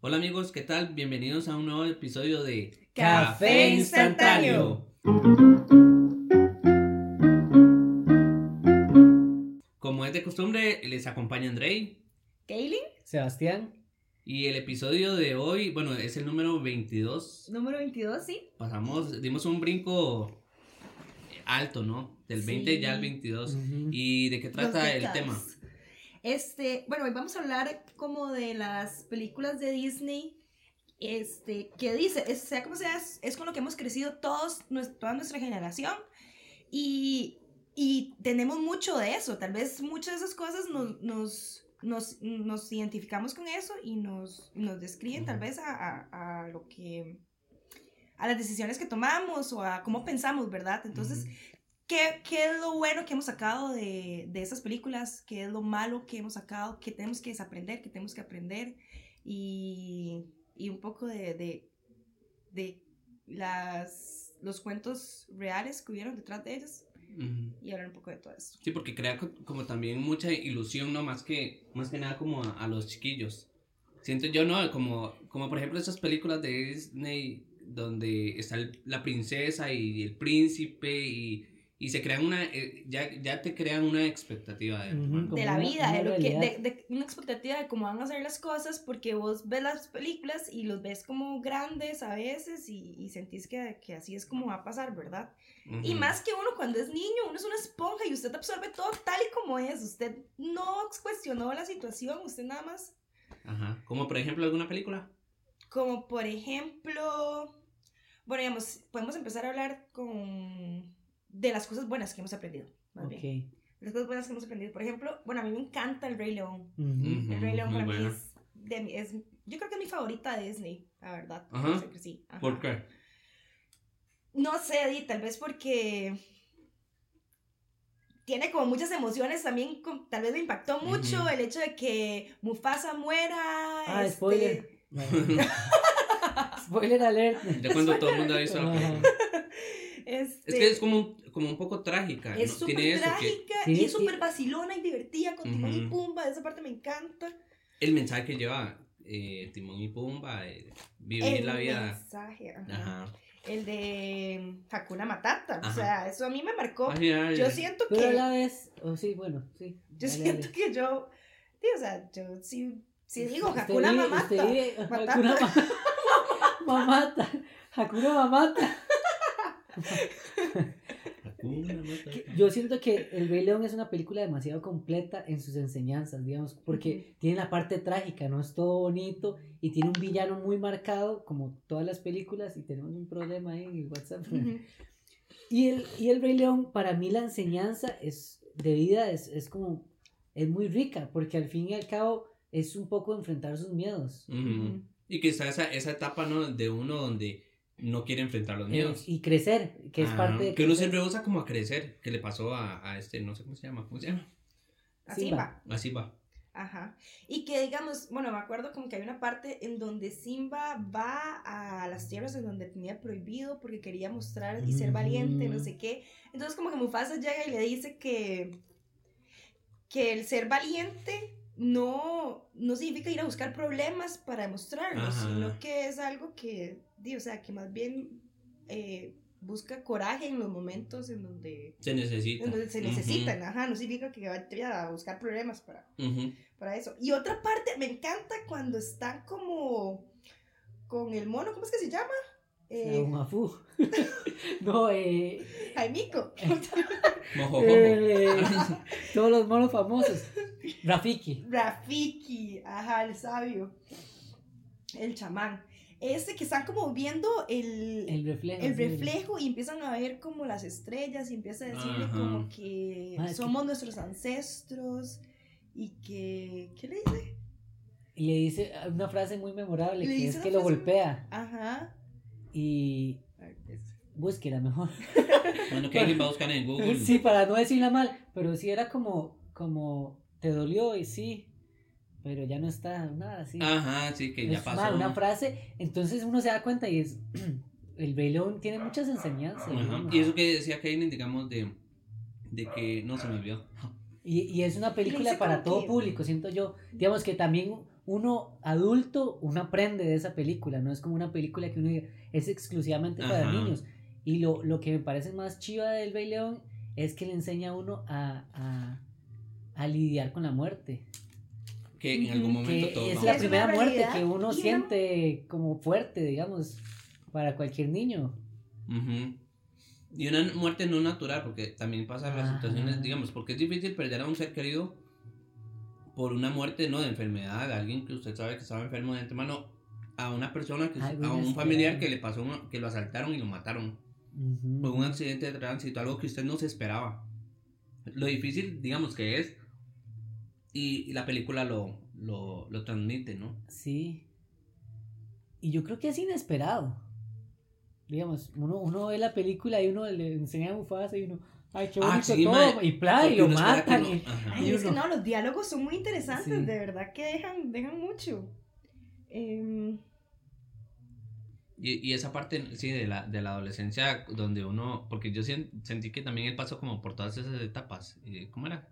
Hola amigos, ¿qué tal? Bienvenidos a un nuevo episodio de Café Instantáneo. Como es de costumbre, les acompaña Andrei Kaylin, Sebastián. y el episodio de hoy, bueno, es el número 22. número 22, sí. Pasamos, dimos un brinco alto, ¿no? Del 20 Sí. ya al 22. Ujú. ¿Y de qué trata el tema? Este, bueno, hoy vamos a hablar como de las películas de Disney. Este, que dice, es- sea como sea, es, es con lo que hemos crecido todos, toda nuestra generación. Y, y tenemos mucho de eso. Tal vez muchas de esas cosas nos, nos, nos, nos identificamos con eso y nos, nos describen tal vez a, a- a lo que a las decisiones que tomamos o a cómo pensamos, ¿verdad? Entonces, Ujú. ¿Qué, qué es lo bueno que hemos sacado de, de esas películas? ¿Qué es lo malo que hemos sacado? ¿Qué tenemos que desaprender? ¿Qué tenemos que aprender? Y, y un poco de, de, de las, los cuentos reales que hubieron detrás de ellos Ujú. y hablar un poco de todo esto. Sí, porque crea co- como también mucha ilusión, ¿no? Más que, más que nada como a, a los chiquillos. Siento yo, ¿no? Como, como por ejemplo esas películas de Disney donde está el- la princesa y el príncipe y, y se crean una, eh, ya, ya te crean una expectativa de, bueno, Como De la una- vida, una de, lo que, de, de una expectativa de cómo van a ser las cosas, porque vos ves las películas y los ves como grandes a veces y, y sentís que, que así es como va a pasar, ¿verdad? Y ujú. más que uno cuando es niño, uno es una esponja y usted absorbe todo tal y como es. Usted no cuestionó la situación, usted nada más, Ajá. Como por ejemplo alguna película. como por ejemplo, bueno, digamos, podemos empezar a hablar con de las cosas buenas que hemos aprendido. Más Ok. bien. Las cosas buenas que hemos aprendido. Por ejemplo, bueno, a mí me encanta el Rey León. El Rey León para mí es, de mi- es- yo creo que es mi favorita de Disney, la verdad. Ajá. No sé que sí. Ajá. ¿Por qué? No sé, Di, tal vez porque tiene como muchas emociones también, tal vez me impactó mucho el hecho de que Mufasa muera. Ah, este, spoiler. spoiler alert. Ya cuando todo el mundo ha visto la película. Este, Es que es como, un- como un poco trágica. es ¿no? súper que trágica Sí, y es sí. súper vacilona y divertida con Timón y Ujú. Pumba, esa parte me encanta. el mensaje que lleva eh, Timón y Pumba, eh, vivir el la vida. mensaje, ajá. Ajá. el de Hakuna Matata, o Ajá. sea, eso a mí me marcó. Ay, ay, Yo ay. siento Pero a que... la vez, oh, sí, bueno, sí. Yo dale, siento dale. que yo, sí, o sea, yo sí, sí digo Usted Hakuna Matata. Hakuna Ma- Mamata. Hakuna Mamata. Yo siento que El Rey León es una película demasiado completa en sus enseñanzas, digamos, porque tiene la parte trágica, no es todo bonito y tiene un villano muy marcado, como todas las películas, y tenemos un problema ahí en el WhatsApp. Ujú. Y el, y el Rey León, para mí la enseñanza es, de vida es, es como, es muy rica, porque al fin y al cabo es un poco enfrentar sus miedos. Ujú. Y que está esa, esa etapa, ¿no? De uno donde no quiere enfrentar los miedos. Y crecer, que es parte de Que uno siempre usa como a crecer, que le pasó a, a este, no sé cómo se llama, ¿cómo se llama? Así Simba. va. Así va. Ajá. Y que digamos, bueno, me acuerdo como que hay una parte en donde Simba va a las tierras en donde tenía prohibido porque quería mostrar y ser valiente, no Ujú. sé qué. Entonces como que Mufasa llega y le dice que, que el ser valiente no, no significa ir a buscar problemas para demostrarlos, Ajá. sino que es algo que, o sea, que más bien eh, busca coraje en los momentos en donde, Se necesita. en donde se necesitan, ajá, no significa que vaya a buscar problemas para para eso. Y otra parte, me encanta cuando están como con el mono, ¿cómo es que se llama? Eh, Un afú. no, eh, Jaimico. Eh, todos los monos famosos. Rafiki. Rafiki, ajá, el sabio. El chamán. Este que están como viendo el, El reflejo. el sí. reflejo y empiezan a ver como las estrellas y empieza a decirle Ajá. como que es que- somos nuestros ancestros y que... ¿Qué le dice? Y le dice una frase muy memorable Le que es que lo golpea. Ajá. Y búsquela mejor. Bueno, que alguien va a buscar en Google. Sí, para no decirla mal, pero sí era como, como, te dolió y sí, pero ya no está, nada así. Ajá, sí, que ya es pasó. una, una frase, entonces uno se da cuenta y es, el Rey León tiene muchas enseñanzas. Y eso que decía Kainen, digamos, de, de que no se me olvidó. Y, y es una película para todo público, siento yo. Digamos que también uno adulto, uno aprende de esa película, no es como una película que uno diga, es exclusivamente para Ajá. niños. Y lo, lo que me parece más chiva del Rey León es que le enseña a uno a, a, a lidiar con la muerte. Que en algún momento Que todos es la Es primera muerte que uno una- siente como fuerte, digamos, para cualquier niño. Ujú. Y una muerte no natural, porque también pasan las Ajá. situaciones, digamos, porque es difícil perder a un ser querido por una muerte, no de enfermedad, a alguien que usted sabe que estaba enfermo de antemano, a una persona, que, Algo a un familiar que le pasó, que lo asaltaron y lo mataron. Ujú. Por un accidente de tránsito, algo que usted no se esperaba. Lo difícil, digamos, que es, y, y la película lo, lo, lo transmite, ¿no? Sí. Y yo creo que es inesperado. Digamos, uno, uno ve la película y uno le enseña a Mufasa y uno, ay, qué Ah, bonito sí, todo, mae. y plan, y lo matan. no- y- Ajá. Ay, Y es que no, los diálogos son muy interesantes, Sí. de verdad que dejan, dejan mucho. Em, Y, y esa parte, sí, de la, de la adolescencia, donde uno, porque yo sentí que también él pasó como por todas esas etapas. Eh, ¿Cómo era?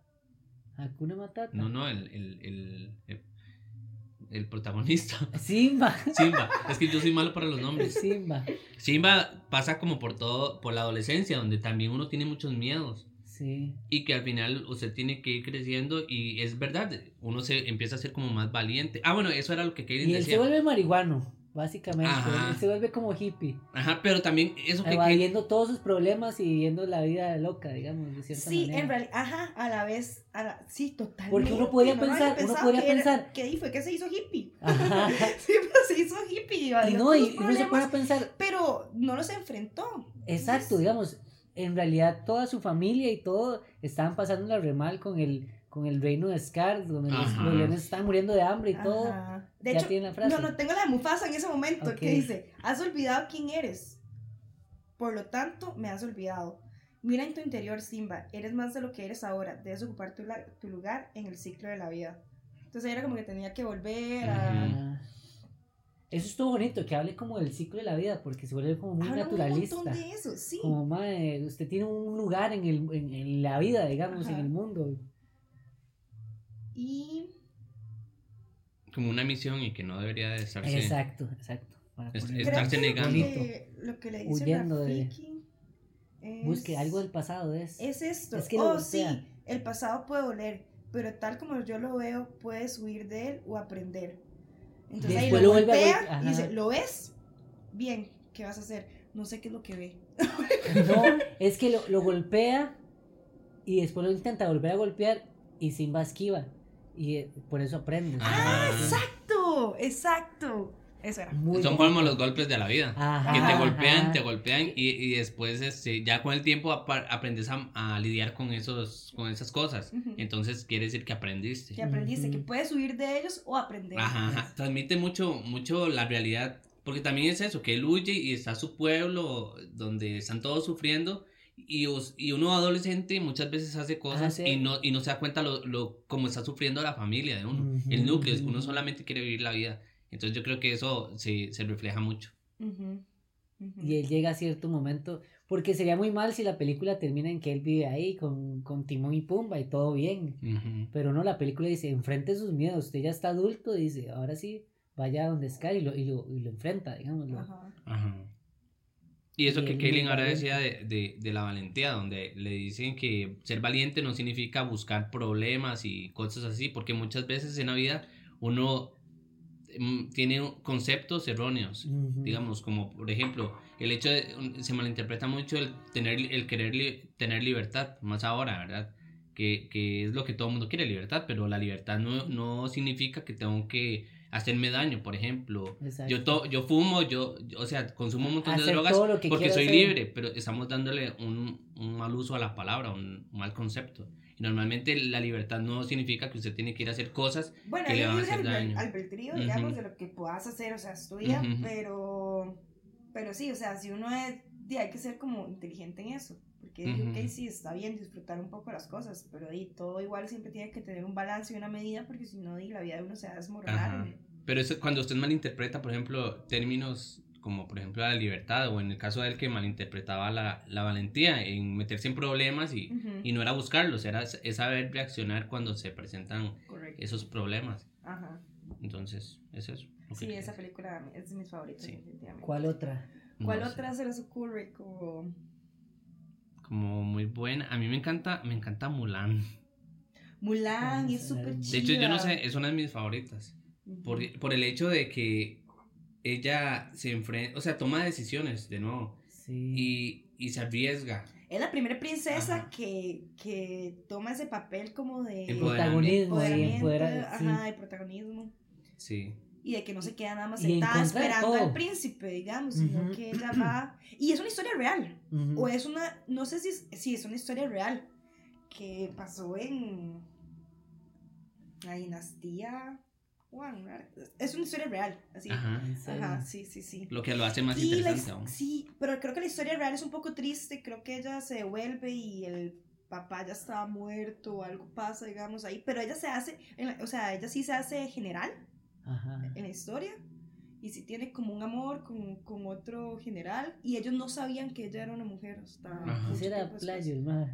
Hakuna Matata. No, no, el, el, el, el, el protagonista. Simba. Simba. Es que yo soy malo para los nombres. Simba. Simba pasa como por todo, por la adolescencia, donde también uno tiene muchos miedos. Sí. Y que al final usted tiene que ir creciendo y es verdad, uno se empieza a ser como más valiente. Ah, bueno, eso era lo que Kaylin Y él se vuelve marihuano, básicamente. Ajá. Él se vuelve como hippie. Ajá, pero también eso que... Kaylin- Evadiendo todos sus problemas y viviendo la vida loca, digamos, de cierta sí, manera. en realidad, ajá, a la vez, a la- sí, totalmente. Porque uno podría no lo pensar- uno podría que era- pensar- que ahí fue que se hizo hippie. Ajá. Sí, pues se hizo hippie. Y no, y uno se problemas, pensar, Pero no los enfrentó. Exacto, Entonces, digamos, en realidad toda su familia y todo estaban pasando la remal con el, con el reino de Scar, donde los, Ajá. los leones estaban muriendo de hambre y todo. Ajá. De ya hecho, tiene la frase. no, no, tengo la de Mufasa en ese momento que dice, has olvidado quién eres. Por lo tanto, me has olvidado. Mira en tu interior, Simba, eres más de lo que eres ahora. Debes ocupar tu, la- tu lugar en el ciclo de la vida. Entonces era como que tenía que volver a... Eso estuvo bonito, que hable como del ciclo de la vida, porque se vuelve como muy Habla naturalista. un montón de eso, sí. Como, mae, usted tiene un lugar en, el, en, en la vida, digamos, en el mundo. Y Como una misión y que no debería de estarse... Exacto, exacto. Es- Estarse que lo negando. que, lo que le dice Huyendo de- es, Busque algo del pasado, es. es esto. Es que oh, sí, el pasado puede doler, pero tal como yo lo veo, puedes huir de él o aprender. Entonces Después ahí lo lo vuelve a golpea golpe- y dice. ¿lo ves? Bien, ¿qué vas a hacer? No sé qué es lo que ve. No, es que lo, lo golpea y después lo intenta volver a golpear y Simba esquiva. Y eh, por eso aprende. ¡Ah, Sí. exacto! Exacto. Eso era. Muy Son bonito. como los golpes de la vida. Ajá, que te golpean, ajá. te golpean y, y después este, ya con el tiempo aprendes a, a lidiar con, esos, con esas cosas. Ujú. Entonces quiere decir que aprendiste. Que aprendiste que Ujú. puedes huir de ellos o aprender. Ajá, ajá. Transmite mucho, mucho la realidad. Porque también es eso, que él huye y está su pueblo donde están todos sufriendo. Y, us- y uno adolescente muchas veces hace cosas Ah, sí. y, no, y no se da cuenta lo, lo, cómo está sufriendo la familia de uno. Ujú, El núcleo, ujú. uno solamente quiere vivir la vida. Entonces yo creo que eso se, se refleja mucho. Ujú, ujú. Y él llega a cierto momento. Porque sería muy mal si la película termina en que él vive ahí con, con Timón y Pumba y todo bien. Pero no, la película dice, enfrente sus miedos. Usted ya está adulto, dice, ahora sí, vaya a donde Scar y lo, y lo, y lo enfrenta, digámoslo. Ajá. Ajá. Y eso que Kaylin ahora decía de, de, de la valentía, donde le dicen que ser valiente no significa buscar problemas y cosas así, porque muchas veces en la vida uno mm, tiene conceptos erróneos, digamos, como por ejemplo, el hecho de, se malinterpreta mucho el tener, el querer li- tener libertad, más ahora, ¿verdad? Que, que es lo que todo el mundo quiere, libertad, pero la libertad no, no significa que tengo que hacerme daño, por ejemplo, Exacto. yo, to- yo fumo, yo, yo- o sea, consumo un montón de Hacer drogas lo que porque soy hacer. libre, pero estamos dándole un, un mal uso a la palabra, un mal concepto. Y normalmente la libertad no significa que usted tiene que ir a hacer cosas. Bueno, que le van a hacer albel- daño. albedrío, Ujú. digamos, de lo que puedas hacer, o sea, estudia, Ujú. pero, pero sí, o sea, si uno es, hay que ser como inteligente en eso, porque di, Ujú. ok, sí, está bien disfrutar un poco las cosas, pero di, todo igual siempre tiene que tener un balance y una medida, porque si no, di, la vida de uno se va a desmoronar. Ajá. Pero eso, cuando usted malinterpreta, por ejemplo, términos como por ejemplo la libertad, o en el caso de él que malinterpretaba la, la valentía en meterse en problemas y, Ujú, y no era buscarlos, era es saber reaccionar cuando se presentan Correcto. esos problemas. Ajá. Entonces, es eso. que Sí, esa película es de mis favoritas, Sí. definitivamente. ¿Cuál otra? ¿Cuál No sé. otra se les ocurre? Como... Como muy buena. A mí me encanta, me encanta Mulan. Mulan, es súper chida. De hecho, yo no sé, es una de mis favoritas. Por, por el hecho de que ella se enfrenta, o sea, toma decisiones de nuevo Sí. y, y se arriesga. Es la primera princesa que, que toma ese papel como de Protagonismo empoderamiento, ajá, de protagonismo. Sí. Y de que no se queda nada más sentada esperando todo. al príncipe, digamos, sino Ujú. que ella va... Y es una historia real. Ujú. O es una... No sé si es, sí, es una historia real que pasó en la dinastía... Juan, es una historia real, así. Ajá. Serio. Ajá, sí, sí, sí. Lo que lo hace más Y interesante aún. sí, pero creo que la historia real es un poco triste. Creo que ella se devuelve y el papá ya estaba muerto o algo pasa, digamos, ahí. Pero ella se hace, la- o sea, ella sí se hace general Ajá. en la historia. Y sí tiene como un amor con, con otro general. Y ellos no sabían que ella era una mujer hasta era playo, madre.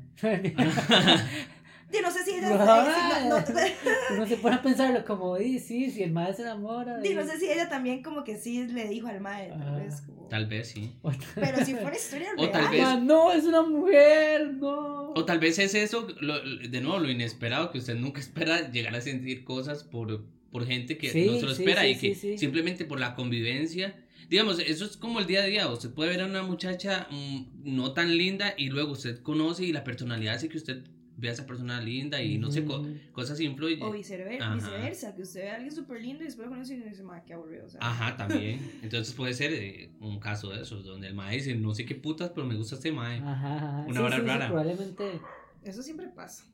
Sí, no sé si ella... No, no- no- Uno se pone a pensarlo como, di, sí, si el madre se enamora. no sé si ella también como que sí le dijo al madre, tal Ah. vez. como- Tal vez sí. Pero si fuera historia O real. tal vez- Ah, no, es una mujer, no. O tal vez es eso, lo- de nuevo, lo inesperado, que usted nunca espera llegar a sentir cosas por, por gente que Sí, no se lo sí, espera sí, y que sí, sí. simplemente por la convivencia. Digamos, eso es como el día a día. Usted puede ver a una muchacha mm, no tan linda y luego usted conoce y la personalidad hace que usted vea a esa persona linda y no sé, co- cosas influyen. O viceversa, viceversa, que usted ve a alguien súper lindo y después lo conoce y dice, ma, qué aburrido. O sea, Ajá, también. Entonces puede ser eh, un caso de esos, donde el mae dice, no sé qué putas, pero me gusta este mae. Ajá, ajá. Una Sí, hora sí, sí, rara. probablemente. Eso siempre pasa.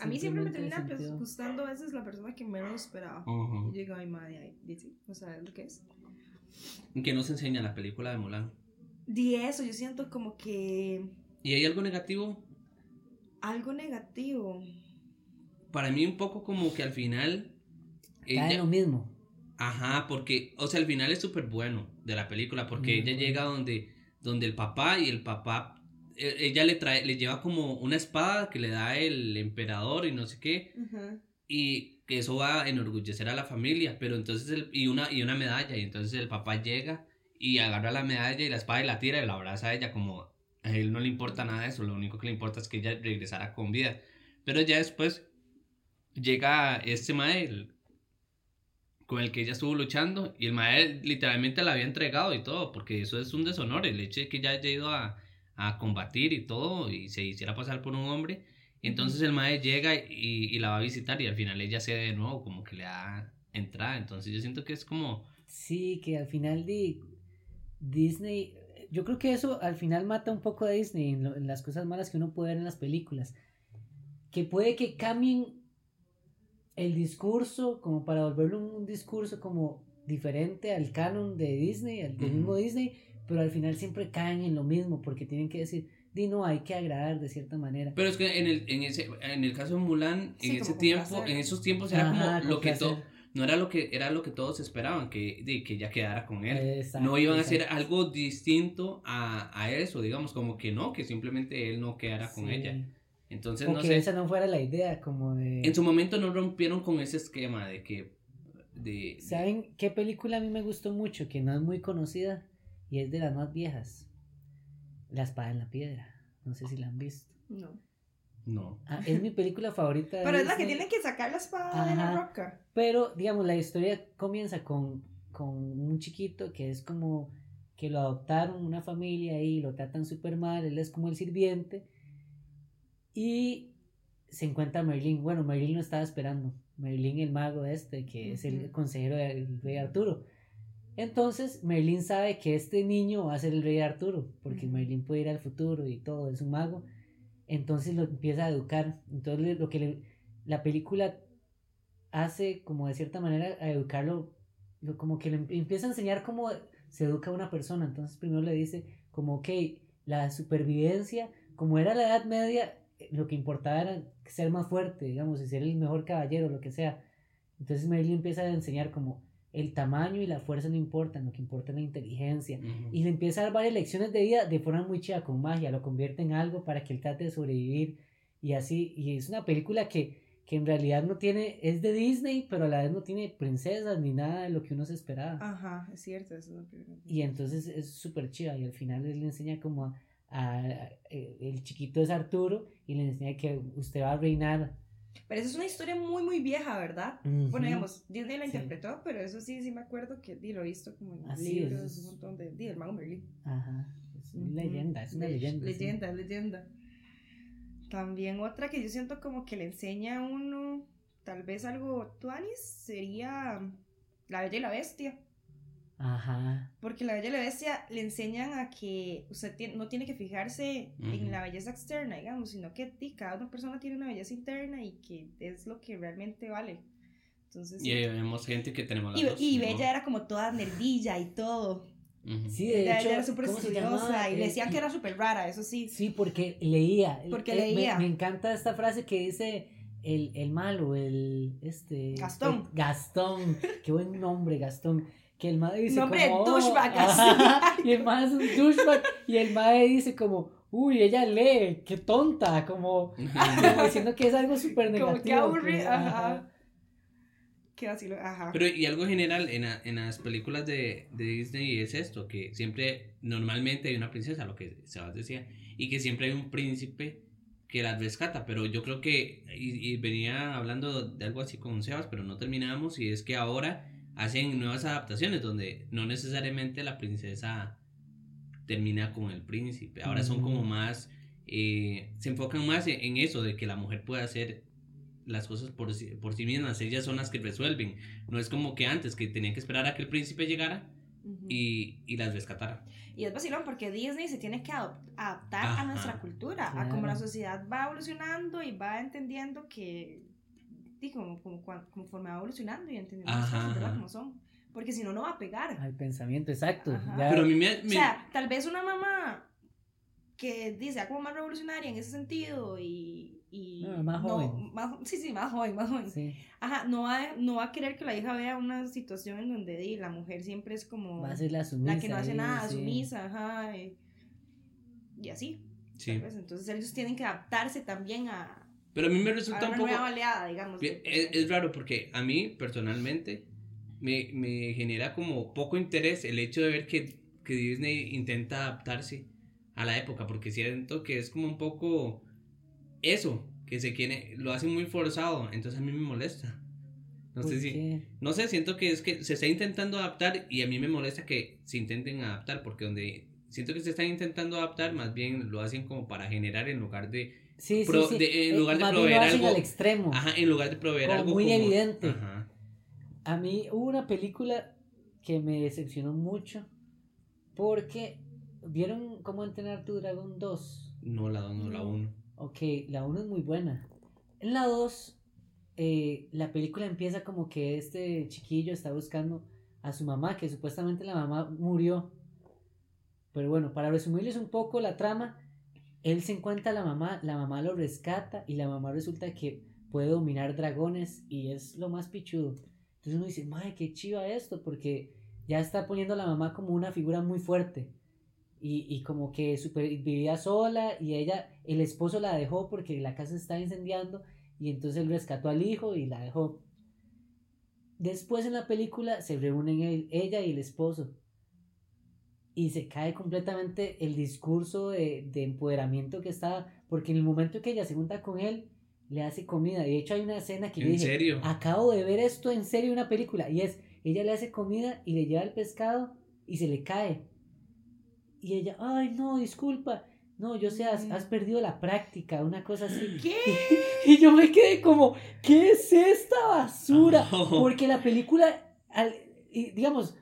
A mí siempre me termina pues, gustando a veces la persona que menos esperaba. Ujú. Y llega mi madre ahí, dice, o sea, es lo que es. Que nos enseña la película de Mulan. Di eso, yo siento como que ¿Y hay algo negativo? algo negativo. Para mí un poco como que al final... Cae Ella, lo mismo. Ajá, porque, o sea, el final es súper bueno de la película, porque Mm, ella llega donde, donde el papá y el papá, ella le trae, le lleva como una espada que le da el emperador y no sé qué, Ujú. y que eso va a enorgullecer a la familia, pero entonces, el, y, una, y una medalla, y entonces el papá llega y agarra la medalla y la espada y la tira y la abraza a ella como a él no le importa nada de eso, lo único que le importa es que ella regresara con vida, pero ya después llega este mae el- con el que ella estuvo luchando y el mae literalmente la había entregado y todo, porque eso es un deshonor, el hecho de que ella haya ido a, a combatir y todo y se hiciera pasar por un hombre, entonces el mae llega y, y la va a visitar y al final ella cede de nuevo, como que le da entrada, entonces yo siento que es como... Sí, que al final de Disney, yo creo que eso al final mata un poco a Disney en, lo- en las cosas malas que uno puede ver en las películas. Que puede que cambien el discurso como para volverlo un, un discurso como diferente al canon de Disney, al del mismo Disney, pero al final siempre caen en lo mismo porque tienen que decir, di no, hay que agradar de cierta manera. Pero es que en el, en ese, en el caso de Mulan, Sí, en ese tiempo, placer. en esos tiempos era Ajá, como lo que todo, no era lo que era lo que todos esperaban, que, de, que ella quedara con él. Exacto, no iban a hacer algo distinto a, a eso, digamos, como que no, que simplemente él no quedara con ella. Entonces, O no que sé, esa no fuera la idea, como de... en su momento no rompieron con ese esquema de que, de, ¿Saben qué película a mí me gustó mucho? Que no es muy conocida y es de las más viejas. La espada en la piedra. No sé si la han visto. No. no. Ah, es mi película favorita. de Pero es la que Disney, tiene que sacar la espada de la roca. Pero, digamos, la historia comienza con, con un chiquito que es como que lo adoptaron una familia y lo tratan súper mal. Él es como el sirviente. Y se encuentra Merlín. Bueno, Merlín lo estaba esperando. Merlín, el mago este, que es el consejero del rey Arturo. Entonces, Merlín sabe que este niño va a ser el rey Arturo, porque Ujú. Merlín puede ir al futuro y todo, es un mago. Entonces lo empieza a educar. Entonces, lo que le- la película hace, como de cierta manera, a educarlo, lo- como que le em- empieza a enseñar cómo se educa a una persona. Entonces, primero le dice, como, ok, la supervivencia, como era la Edad Media, lo que importaba era ser más fuerte, digamos, y ser el mejor caballero, lo que sea. Entonces Merlin empieza a enseñar como el tamaño y la fuerza no importan, lo que importa es la inteligencia. Y le empieza a dar varias lecciones de vida de forma muy chida, con magia, lo convierte en algo para que él trate de sobrevivir y así. Y es una película que que en realidad no tiene, es de Disney, pero a la vez no tiene princesas ni nada de lo que uno se esperaba. Ajá, es cierto. Eso es lo que- Y entonces es súper chiva y al final él le enseña como a, a- el chiquito es Arturo y le enseña que usted va a reinar. Pero esa es una historia muy, muy vieja, ¿verdad? Bueno, digamos, Disney la Sí. interpretó, pero eso sí, sí me acuerdo que di, lo he visto como en Así libros, es- un montón de... Di, el mago Merlín. Ajá, es una leyenda, es una Le- leyenda. sí. Leyenda, leyenda. También otra que yo siento como que le enseña a uno, tal vez algo tuanis, sería La Bella y la Bestia. Ajá, Porque La Bella y la Bestia le enseñan a que usted tiene- no tiene que fijarse Ujú. en la belleza externa, digamos, sino que di, cada una persona tiene una belleza interna y que es lo que realmente vale. Entonces, Y ahí vemos gente que tenemos las y, dos, y ¿no? Bella era como toda nerdilla y todo. Sí, de Ella hecho, era súper ¿cómo se estudiosa y le Eh, decían que era súper rara, eso sí. Sí, porque leía. Porque Eh, me- leía. Me, encanta esta frase que dice el, el malo, el este Gastón. el- Gastón. Qué buen nombre, Gastón. Que el madre dice Nombre de como, "Oh", ajá, así. Y el madre es un douchebag. y el madre dice como, uy, ella lee, qué tonta. Como, como diciendo que es algo súper negativo. Como que aburrido, que- ajá. Qué vacilo, ajá. Pero y algo general en, la- en las películas de, de Disney es esto, que siempre, normalmente hay una princesa, lo que Sebas decía, y que siempre hay un príncipe que las rescata, pero yo creo que, y, y venía hablando de algo así con Sebas, pero no terminamos, y es que ahora hacen nuevas adaptaciones donde no necesariamente la princesa termina con el príncipe, ahora son como más, eh, se enfocan más en, en eso, de que la mujer puede hacer las cosas por sí, por sí mismas, ellas son las que resuelven. No es como que antes, que tenían que esperar a que el príncipe llegara y, y las rescatara. Y es vacilón porque Disney se tiene que adaptar Ajá. a nuestra cultura, a como Claro. la sociedad va evolucionando y va entendiendo que, sí, como, como cuan- conforme va evolucionando y entendiendo las cosas. Como son. Porque si no, no va a pegar. Al pensamiento, exacto. Ya- Pero a mí me... O me- sea, tal vez una mamá que dice "Ah, como más revolucionaria en ese sentido y... y Ah, más no- joven. más- sí, sí, más joven, más joven. sí, Ajá, no va, no va a querer que la hija vea una situación en donde di, la mujer siempre es como va a ser la sumisa. la que no hace ahí, nada, sí. sumisa, ajá, y, y así. sí. Entonces ellos tienen que adaptarse también a, Pero a mí me a resulta una un poco... nueva oleada, digamos. Es, es raro porque a mí personalmente me, me genera como poco interés el hecho de ver que, que Disney intenta adaptarse a la época, porque siento que es como un poco eso, que se quiere, lo hacen muy forzado, entonces a mí me molesta. No ¿Por sé si... qué? No sé, siento que es que se está intentando adaptar y a mí me molesta que se intenten adaptar porque donde siento que se están intentando adaptar más bien lo hacen como para generar en lugar de Sí, sí, Pro- sí. de- en Eh, lugar de bien lo proveer algo- al extremo. ajá en lugar de proveer Como algo muy como- evidente. ajá. A mí hubo una película que me decepcionó mucho porque vieron cómo entrenar tu dragón 2. No la 2, no la No. 1. Ok, la 1 es muy buena. En la 2, eh, la película empieza como que este chiquillo está buscando a su mamá, que supuestamente la mamá murió. Pero bueno, para resumirles un poco la trama, él se encuentra a la mamá, la mamá lo rescata y la mamá resulta que puede dominar dragones y es lo más pichudo. Entonces uno dice, madre, qué chiva esto, porque ya está poniendo la mamá como una figura muy fuerte. Y, y como que super, vivía sola y ella, el esposo la dejó porque la casa estaba incendiando y entonces él rescató al hijo y la dejó. Después en la película se reúnen el- ella y el esposo y se cae completamente el discurso de, de empoderamiento que estaba, porque en el momento que ella se junta con él, le hace comida. De hecho hay una escena que yo ¿En dije, serio? acabo de ver esto en serio en una película y es ella le hace comida y le lleva el pescado y se le cae y ella ay no disculpa no yo sé has, has perdido la práctica una cosa así ¿Qué? y yo me quedé como qué es esta basura Oh. porque la película al- y digamos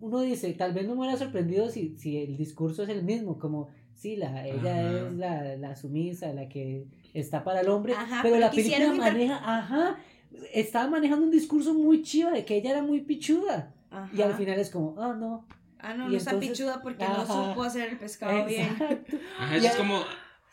uno dice tal vez no me hubiera sorprendido si, si el discurso es el mismo como sí la ella Ajá. es la, la sumisa la que está para el hombre Ajá, pero, pero la película maneja, ajá, estaba manejando un discurso muy chiva de que ella era muy pichuda. Y al Ajá. final es como, ah, no. Ah, no, y no está entonces- pichuda porque Ajá. no supo hacer el pescado bien. Ajá, eso es como...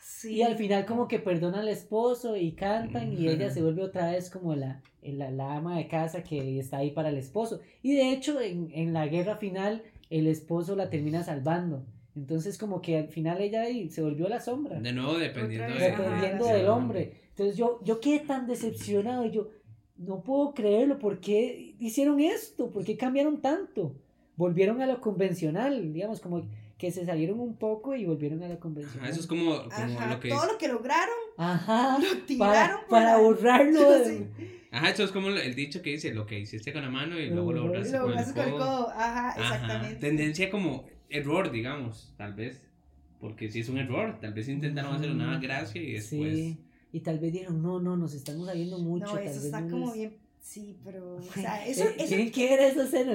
Sí. Y al final como que perdona al esposo y cantan y ella se vuelve otra vez como la, la, la ama de casa que está ahí para el esposo. Y de hecho en, en la guerra final el esposo la termina salvando. Entonces como que al final ella ahí se volvió la sombra. De nuevo, dependiendo de... Dependiendo del hombre. Entonces yo, yo quedé tan decepcionado y yo, no puedo creerlo, ¿por qué hicieron esto? ¿Por qué cambiaron tanto? Volvieron a lo convencional, digamos, como que se salieron un poco y volvieron a lo convencional. Ajá, eso es como, como Ajá, lo que todo lo que lograron, Ajá, lo para, tiraron por para la- borrarlo. de- Sí. Ajá, eso es como el dicho que dice, lo que hiciste con la mano y luego lo borraste con el haces con el codo. codo. Ajá, Ajá, exactamente. Tendencia como error, digamos, tal vez. Porque si es un error, tal vez intentaron hacer una gracia y después... Sí, y tal vez dijeron, no, no, nos estamos saliendo mucho. No, tal eso vez está no como les- bien. Sí, pero. O sea, eso. Eh, eso Tienen que ver esa escena.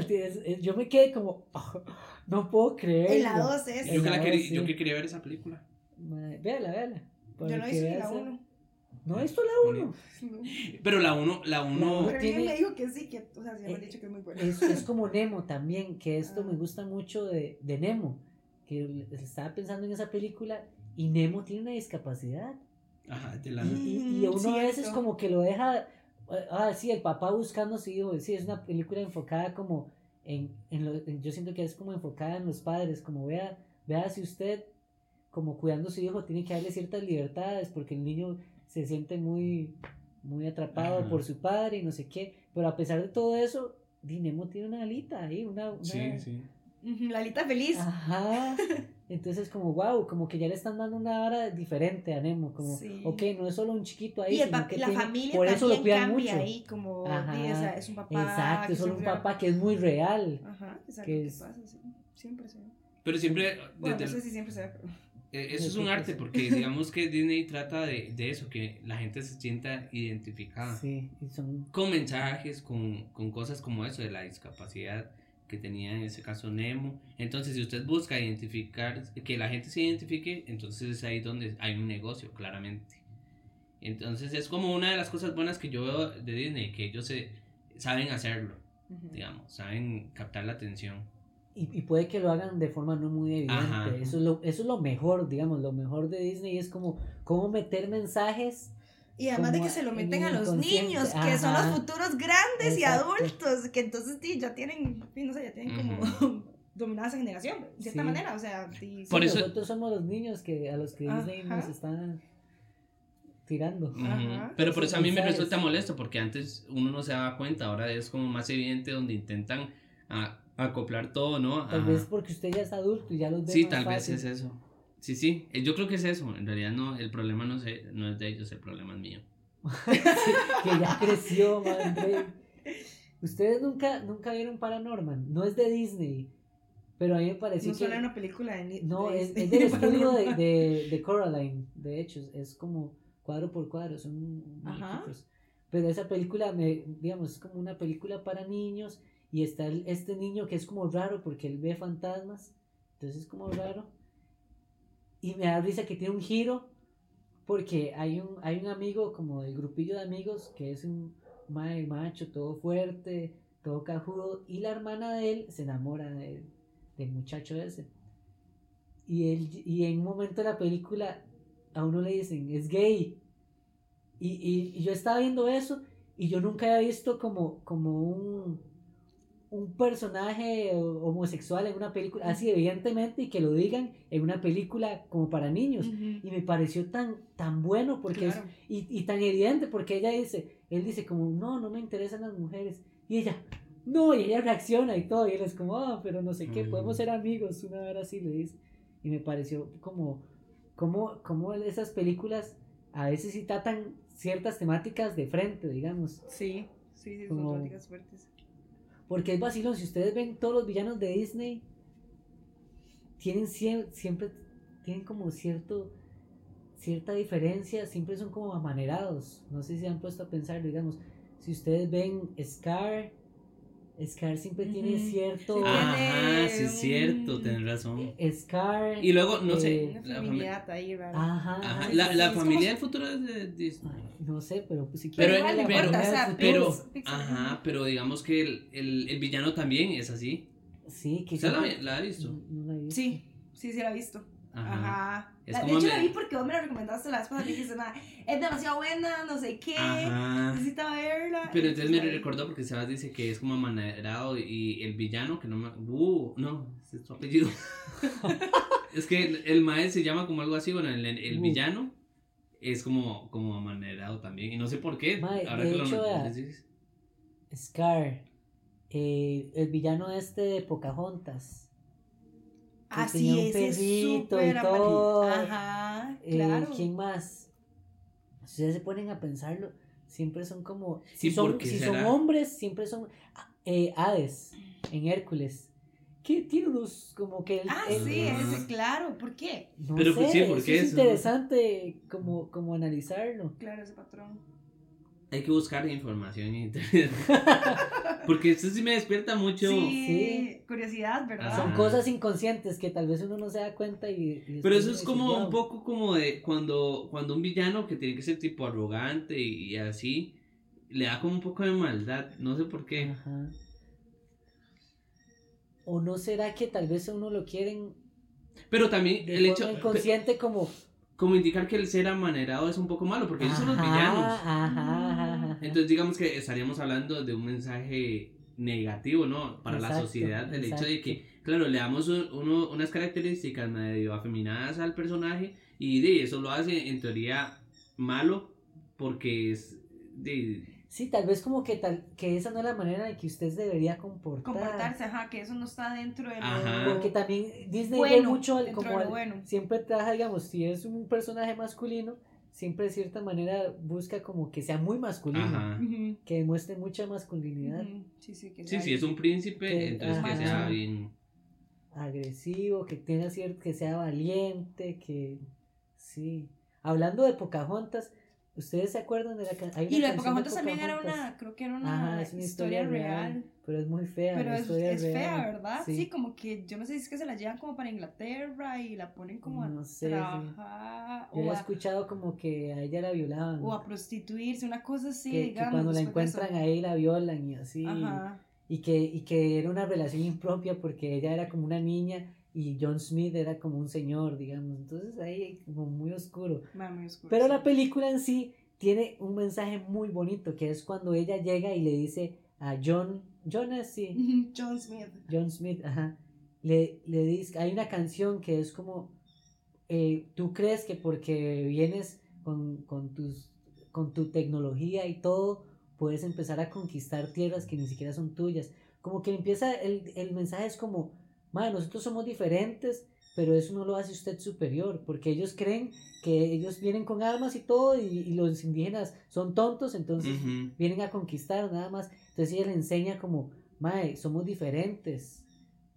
Yo me quedé como, "Oh, no puedo creerlo. en la 2 es. Yo que, la quería- sí. yo que quería ver esa película. Madre, Véala, véala. Yo no hice la esa- 1. No he visto la 1. Pero la 1, la uno, Pero tiene- me dijo que sí, que. O sea, sí me han Eh, dicho que es muy buena. Es, es como Nemo también, que esto Ah. me gusta mucho de, de Nemo. Que estaba pensando en esa película y Nemo tiene una discapacidad. Ajá, de la... Y, y- y uno a veces como que lo deja, ah, sí, el papá buscando a su hijo, sí, es una película enfocada como en, en lo, en- yo siento que es como enfocada en los padres, como vea, vea si usted como cuidando a su hijo tiene que darle ciertas libertades porque el niño se siente muy, muy atrapado Ajá. por su padre y no sé qué, pero a pesar de todo eso, Di Nemo tiene una alita ahí, una... una- Sí, sí. La Lita feliz. Ajá. Entonces como wow, como que ya le están dando una hora diferente a Nemo, como Sí. ok, no es solo un chiquito ahí, y el sino que la tiene- familia por eso lo también cuidan cambia mucho. ahí, como. Ajá. di, o sea, es un papá. Exacto, que es solo un papá que es muy real. Ajá, que, pasa, sí. Siempre se ve. Pero siempre... Bueno, desde no sé si siempre se ve, pero. Eh, Eso es un arte porque digamos que Disney trata de, de eso, que la gente se sienta identificada. Sí, y son Con mensajes, con, con cosas como eso de la discapacidad que tenía en ese caso Nemo. Entonces, si usted busca identificar, que la gente se identifique, entonces es ahí donde hay un negocio, claramente. Entonces, es como una de las cosas buenas que yo veo de Disney, que ellos se, saben hacerlo, digamos, saben captar la atención. y, y puede que lo hagan de forma no muy evidente. Ajá. Eso es lo eso es lo mejor, digamos, lo mejor de Disney es como cómo meter mensajes. Y además de que se lo en meten a los niños, que son los futuros grandes y adultos, que entonces sí, ya tienen, no sé, ya tienen como dominada esa generación, de cierta Sí. manera, o sea, sí, Por Sí, eso- nosotros somos los niños que a los que Disney nos están tirando. Ajá. Pero por eso a mí me resulta molesto, porque antes uno no se daba cuenta, ahora es como más evidente donde intentan a- acoplar todo, ¿no? Tal vez porque usted ya es adulto y ya los ve Sí, más tal vez es eso. Sí, sí, eh, yo creo que es eso. En realidad no, el problema no, sé, no es de ellos, el problema es mío. que ya creció, man. Rey. Ustedes nunca, nunca vieron Paranorman, no es de Disney, pero a mí me pareció no que... suena una película de ni- No, de- es, es del estudio de, de, de Coraline, de hecho, es como cuadro por cuadro, son muñequitos. Pero esa película, me, digamos, es como una película para niños y está el- este niño que es como raro porque él ve fantasmas, entonces es como raro. Y me da risa que tiene un giro porque hay un, hay un amigo como del grupillo de amigos que es un mae macho, todo fuerte, todo cajudo, y la hermana de él se enamora de- del muchacho ese. Y, él, y en un momento de la película a uno le dicen, es gay. Y, y- y yo estaba viendo eso y yo nunca había visto como, como un, un personaje homosexual en una película, así evidentemente, y que lo digan en una película como para niños. Y me pareció tan, tan bueno porque es- y, y tan evidente porque ella dice, él dice como, no, no me interesan las mujeres. Y ella, no, y ella reacciona y todo, y él es como, ah, pero no sé qué, Mm. podemos ser amigos, una vez así le dice. Y me pareció como, como, como esas películas a veces sí tratan ciertas temáticas de frente, digamos. Sí, sí, sí, Como- son temáticas fuertes. Porque es vacilón, si ustedes ven todos los villanos de Disney, tienen sie- siempre, tienen como cierto, cierta diferencia, siempre son como amanerados. No sé si se han puesto a pensar, digamos, si ustedes ven Scar, Scar siempre tiene Ujú. cierto... Sí, Ajá, tiene sí es cierto, tenés razón. Scar... Y luego, no sé, eh, Una la, fami- familia ahí rara. Ajá, Ajá, la, la familia del futuro es de Disney. Ay, no sé, pero pues si Pero, no la importa, familia o sea, pero, ajá, pero digamos que el, el, el villano también es así. Sí, que ¿Usted la, la ha visto? No, no la he visto. Sí, sí, sí la he visto. Ajá. Ajá. Es La- de como hecho me- la vi porque vos me la recomendaste la vez pasada y dijiste, "Ma, es demasiado buena, no sé qué, Ajá. necesita verla. Pero entonces me la vi. recordó porque Sebas dice que es como amanerado y el villano, que no me... Uh, no, ese es su apellido. es que el, el maestro se llama como algo así, bueno, el, el Uh. villano es como, como amanerado también. Y no sé por qué. Ahora de que lo hecho, lo decís. Scar, eh, el villano este de Pocahontas. Que Así tenía un es, es perrito y súper amarillo. todo. Ajá, Eh, claro. ¿Quién más? Si ustedes se ponen a pensarlo, siempre son como. Sí, Si son, ¿por qué si son hombres, siempre son. ah, eh, Hades, en Hércules. Que tiene unos como que. el- Ah, el- sí, Ah. ese, claro, ¿por qué? No Pero, sé, pues, sí, ¿por eso qué es eso? interesante como, como analizarlo. Claro, ese patrón. Hay que buscar información en internet. Porque esto sí me despierta mucho. Sí, Sí. curiosidad, ¿verdad? Son Ajá. cosas inconscientes que tal vez uno no se da cuenta y... y Pero eso es como "Wow". un poco como de cuando, cuando un villano que tiene que ser tipo arrogante y, y así, le da como un poco de maldad. No sé por qué. Ajá. ¿O no será que tal vez a uno lo quieren Pero también de el forma hecho, inconsciente como... como indicar que el ser amanerado es un poco malo, porque ellos son los villanos. Ajá. Entonces digamos que estaríamos hablando de un mensaje negativo, ¿no? Para la sociedad, del hecho de que, claro, le damos un- uno- unas características medio afeminadas al personaje y de eso lo hace en teoría malo porque es... De, Sí, tal vez como que tal que esa no es la manera en que usted debería comportar. Comportarse, ajá, que eso no está dentro de lo Ajá. Porque también Disney ve mucho como de lo al- bueno. siempre trabaja, digamos, si es un personaje masculino, siempre de cierta manera busca como que sea muy masculino, ajá. Que demuestre mucha masculinidad, Sí, sí, que Sí, sea sí, es un príncipe, Que- entonces que ajá. sea bien... agresivo, que tenga cierto, que sea valiente, que sí. Hablando de Pocahontas, ¿ustedes se acuerdan de la can- hay una Y lo de canción Pocahontas también era una, creo que era una, Ajá, es una historia, real. pero es muy fea. Pero la es, historia es fea, real. ¿verdad? Sí. como que yo no sé si es que se la llevan como para Inglaterra y la ponen como No a sé, sí. trabajar Yo o, he escuchado como que a ella la violaban. o a prostituirse, una cosa así, que, que digamos. cuando la encuentran ahí la violan y así. Ajá. Y que, y que era una relación impropia porque ella era como una niña y John Smith era como un señor, digamos. Entonces ahí como muy oscuro. Muy oscuro, Pero sí. la película en sí tiene un mensaje muy bonito, que es cuando ella llega y le dice a John, John es sí, Ujú, John Smith. John Smith, ajá, le, le dice, hay una canción que es como, eh, tú crees que porque vienes con, con, tus, con tu tecnología y todo, puedes empezar a conquistar tierras que ni siquiera son tuyas. Como que empieza, el, el mensaje es como, "Ma, nosotros somos diferentes, pero eso no lo hace usted superior, porque ellos creen que ellos vienen con armas y todo, y, y los indígenas son tontos, entonces Ujú. vienen a conquistar nada más. Entonces ella le enseña como, Mae, somos diferentes,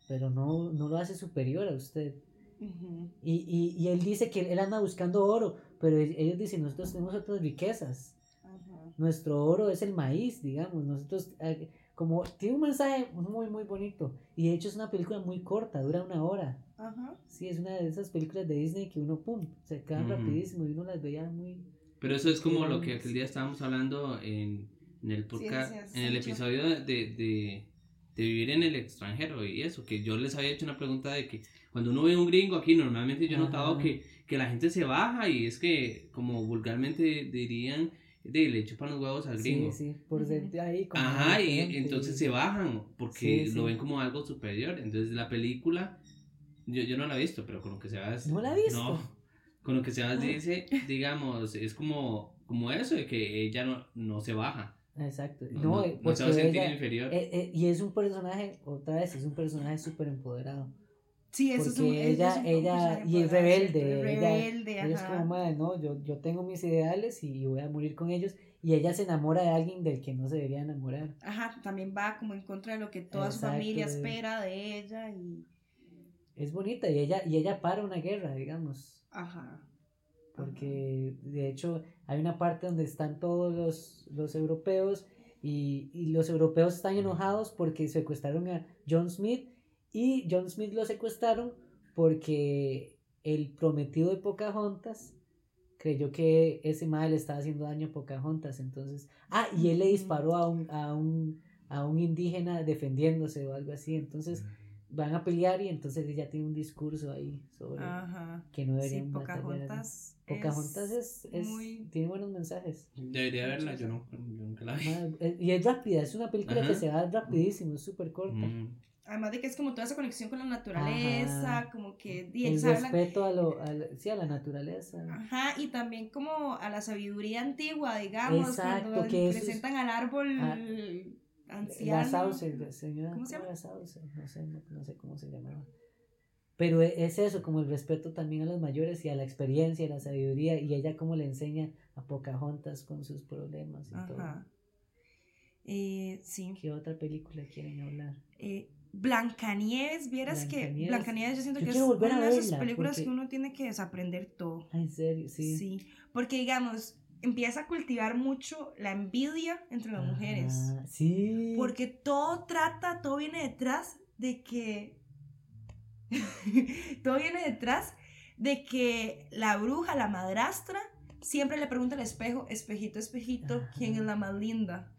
pero no, no lo hace superior a usted. Ujú. Y, y, y él dice que él anda buscando oro, pero ellos dicen, nosotros tenemos otras riquezas. Ajá. Nuestro oro es el maíz, digamos. Nosotros, eh, como, tiene un mensaje muy, muy bonito. Y de hecho es una película muy corta, dura una hora. Ajá. Sí, es una de esas películas de Disney que uno, pum, se quedan Ujú. rapidísimo y uno las veía muy... Pero eso es como lo que aquel día estábamos hablando en, en el podcast, sí, en el episodio de, de, de vivir en el extranjero y eso, que yo les había hecho una pregunta de que cuando uno ve un gringo aquí, normalmente yo he notado que, que la gente se baja y es que, como vulgarmente dirían, de, le chupan los huevos al gringo. Sí, sí, por ser ahí. como Ajá, y entonces se bajan porque Sí, lo sí. ven como algo superior. Entonces la película, yo, yo no la he visto, pero con lo que se va ¿No la ha visto? No, con lo que se va dice, digamos, es como, como eso de que ella no, no se baja. Exacto. No, No, no- eh, se va a porque sentir ella- inferior. eh, eh, y es un personaje, otra vez, es un personaje súper empoderado. Sí, eso es un, Porque eso ella- es un ella- y es rebelde. Es ella- rebelde, Ella es ajá. como, madre, no, yo, yo tengo mis ideales y voy a morir con ellos. Y ella se enamora de alguien del que no se debería enamorar. Ajá, también va como en contra de lo que toda su Exacto, familia eh. espera de ella y... Es bonita y ella, y ella para una guerra, digamos. Ajá. Porque de hecho hay una parte donde están todos los, los europeos y, y los europeos están enojados porque secuestraron a John Smith y John Smith lo secuestraron porque el prometido de Pocahontas creyó que ese mal le estaba haciendo daño a Pocahontas entonces ah y él le disparó a un, a un, a un indígena defendiéndose o algo así entonces van a pelear y entonces ella tiene un discurso ahí sobre Ajá. que no Sí, deberían batallar. Pocahontas. Pocahontas es, es- muy... tiene buenos mensajes. Debería verla, yo, no, yo nunca la vi. Ma- eh, Y es rápida, es una película Ajá. que se va rapidísimo, es súper corta. Mm. Además de que es como toda esa conexión con la naturaleza, Ajá. como que di, El hablan- respeto a, lo, a, la- sí, a la naturaleza. Ajá, y también como a la sabiduría antigua, digamos, Exacto, cuando que es- presentan al árbol Ah, anciano. La sauce, la señora. ¿Cómo se llama? era sauce? No sé, no, no sé cómo se llamaba. Pero e- es eso, como el respeto también a los mayores y a la experiencia, a la sabiduría, y ella como le enseña a Pocahontas con sus problemas y todo. Ajá. Eh, sí. ¿Qué otra película quieren hablar? Eh, Blancanieves, vieras que Blancanieves. Yo siento Yo que es una de esas películas porque- que uno tiene que desaprender todo. Ah, en serio, sí. Sí. Porque digamos, empieza a cultivar mucho la envidia entre las mujeres. Sí. Porque todo trata, todo viene detrás de que. todo viene detrás de que la bruja, la madrastra, siempre le pregunta al espejo, espejito, espejito, Ajá. ¿quién es la más linda?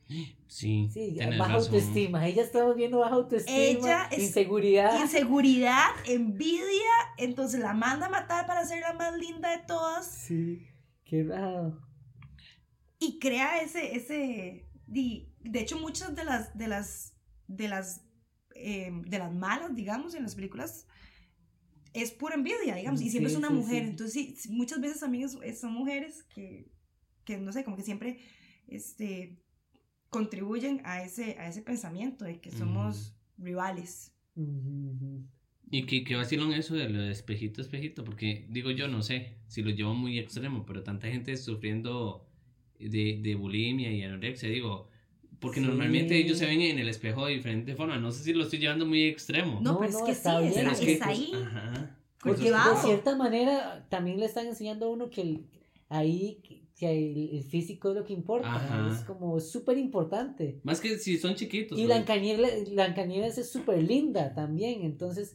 Sí, Sí, tenés baja razón. autoestima. Ella estamos viendo baja autoestima. Ella es- inseguridad. Inseguridad, envidia, entonces la manda a matar para ser la más linda de todas Sí. Qué raro. y crea ese, ese, di- de hecho muchas de las, de las, de las, eh, de las malas, digamos, en las películas es pura envidia, digamos, y siempre Sí, es una sí, mujer, sí. entonces muchas veces también es- es- son mujeres que, que, no sé, como que siempre, este, contribuyen a ese, a ese pensamiento de que somos rivales. Ujú, ujú. Y que, que vacilón eso de lo de espejito, espejito, porque digo yo, no sé si lo llevo muy extremo, pero tanta gente sufriendo de, de bulimia y anorexia, digo, porque Sí. normalmente ellos se ven en el espejo de diferente forma, no sé si lo estoy llevando muy extremo. No, No, pero es no, que está sí, bien. es que, está ahí. Ajá. Porque de es cierta manera también le están enseñando a uno que el- ahí que- el, el físico es lo que importa. Ajá. Es como súper importante. Más que si son chiquitos. Y. Blancanieves, Blancanieves es súper linda también. Entonces,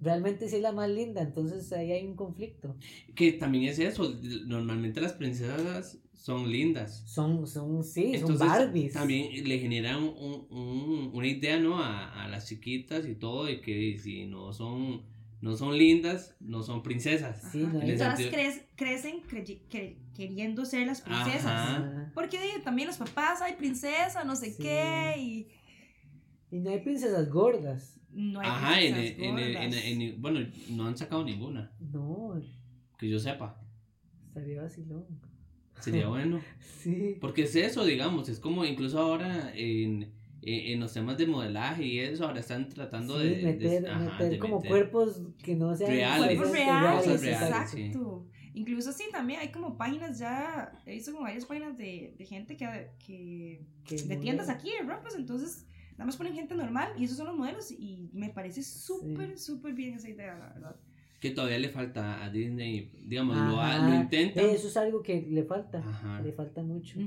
realmente sí es la más linda. Entonces ahí hay un conflicto. Que también es eso, normalmente las princesas son lindas. Son, son sí, Entonces, son Barbies. también le generan un- un- una idea, ¿no? A, a las chiquitas y todo, de que si no son, no son lindas, no son princesas. Sí, no Ajá. hay- Y todas sentido- crec- crecen crey- cre- queriendo ser las princesas. Ajá. Porque también los papás, hay princesa, no sé Sí. qué, y Y no hay princesas gordas. no hay Ajá, en, princesas en- en- gordas. en- en- bueno, no han sacado ninguna, No, que yo sepa. estaría vacilón. Sería bueno. Sí. Porque es eso, digamos, es como incluso ahora en, en, en los temas de modelaje y eso, ahora están tratando Sí, de, de- meter, ajá, meter de como meter- cuerpos que no sean Reales. Cuerpos reales, exacto. Incluso sí, también hay como páginas ya, he visto como varias páginas de, de gente que, que de tiendas aquí, de ropas, entonces nada más ponen gente normal y esos son los modelos y me parece súper, súper bien esa idea, la verdad. Que todavía le falta a Disney, digamos, lo, Ajá. lo intentan. Eso es algo que le falta. Ajá. Le falta mucho.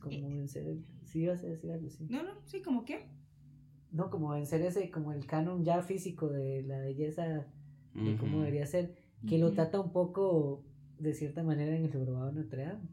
Como vencer el... Sí, ibas a decir algo, sí. No, no, sí, como que. No, como vencer ese, como el canon ya físico de la belleza, de cómo debería ser, que lo trata un poco, de cierta manera, en el jorobado de Notre Dame.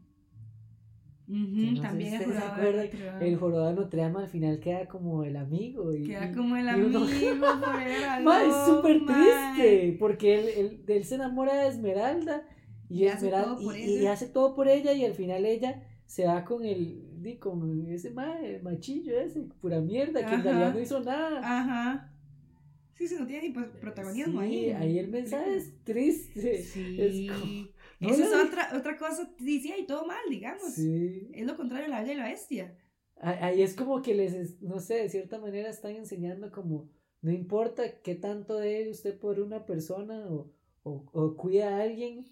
Ujú, no también si el de Notre Dame. El jorobado de Notre Dame al final queda como el amigo. Y, Queda como el y amigo uno- Ma, es súper triste, porque él, él- él se enamora de Esmeralda y, Y hace Esmeralda, por y, y hace todo por ella y al final ella se va con el, di, con ese ma, el machillo ese, pura mierda, que en Ajá. realidad no hizo nada. Ajá. Sí, sí, no tiene ni pues, protagonismo Sí, ahí. el mensaje es triste. Sí. Es como- no Eso es otra, otra cosa, dice y todo mal, digamos. Sí. Es lo contrario a la bella y la bestia. Ah- Ahí es como que les, es- no sé, de cierta manera están enseñando como, no importa qué tanto dé usted por una persona o, o, o cuida a alguien,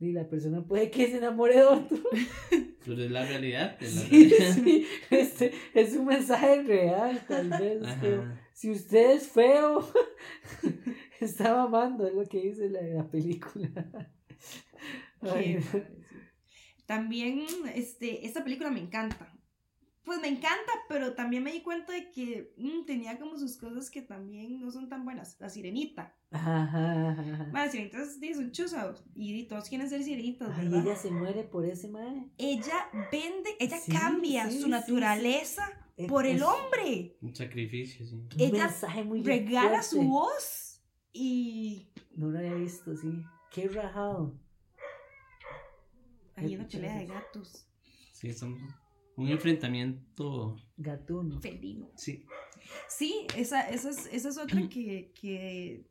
y la persona puede que se enamore de otro. Pero es la realidad. es la Sí, realidad. sí, este, es un mensaje real, tal vez. si usted es feo, está mamando, es lo que dice la, la película. Ay. También, este, esta película me encanta. Pues me encanta, pero también me di cuenta de que mm, tenía como sus cosas que también no son tan buenas. La sirenita. Ajá, ajá, ajá. Bueno, sirenitas sí, son chuzas y todos quieren ser sirenitas, Ay, ¿verdad? ella se muere por ese mae. Ella vende, ella Sí, cambia sí, su sí, naturaleza sí. por el hombre. Un sacrificio, sí. Un Ella mensaje muy Regala fuerte. su voz y No lo había visto, sí. Qué rajado. hay una pelea de gatos. Sí, son un enfrentamiento. Gatuno. Felino. Sí. Sí, esa, esa, es, esa es otra que, que,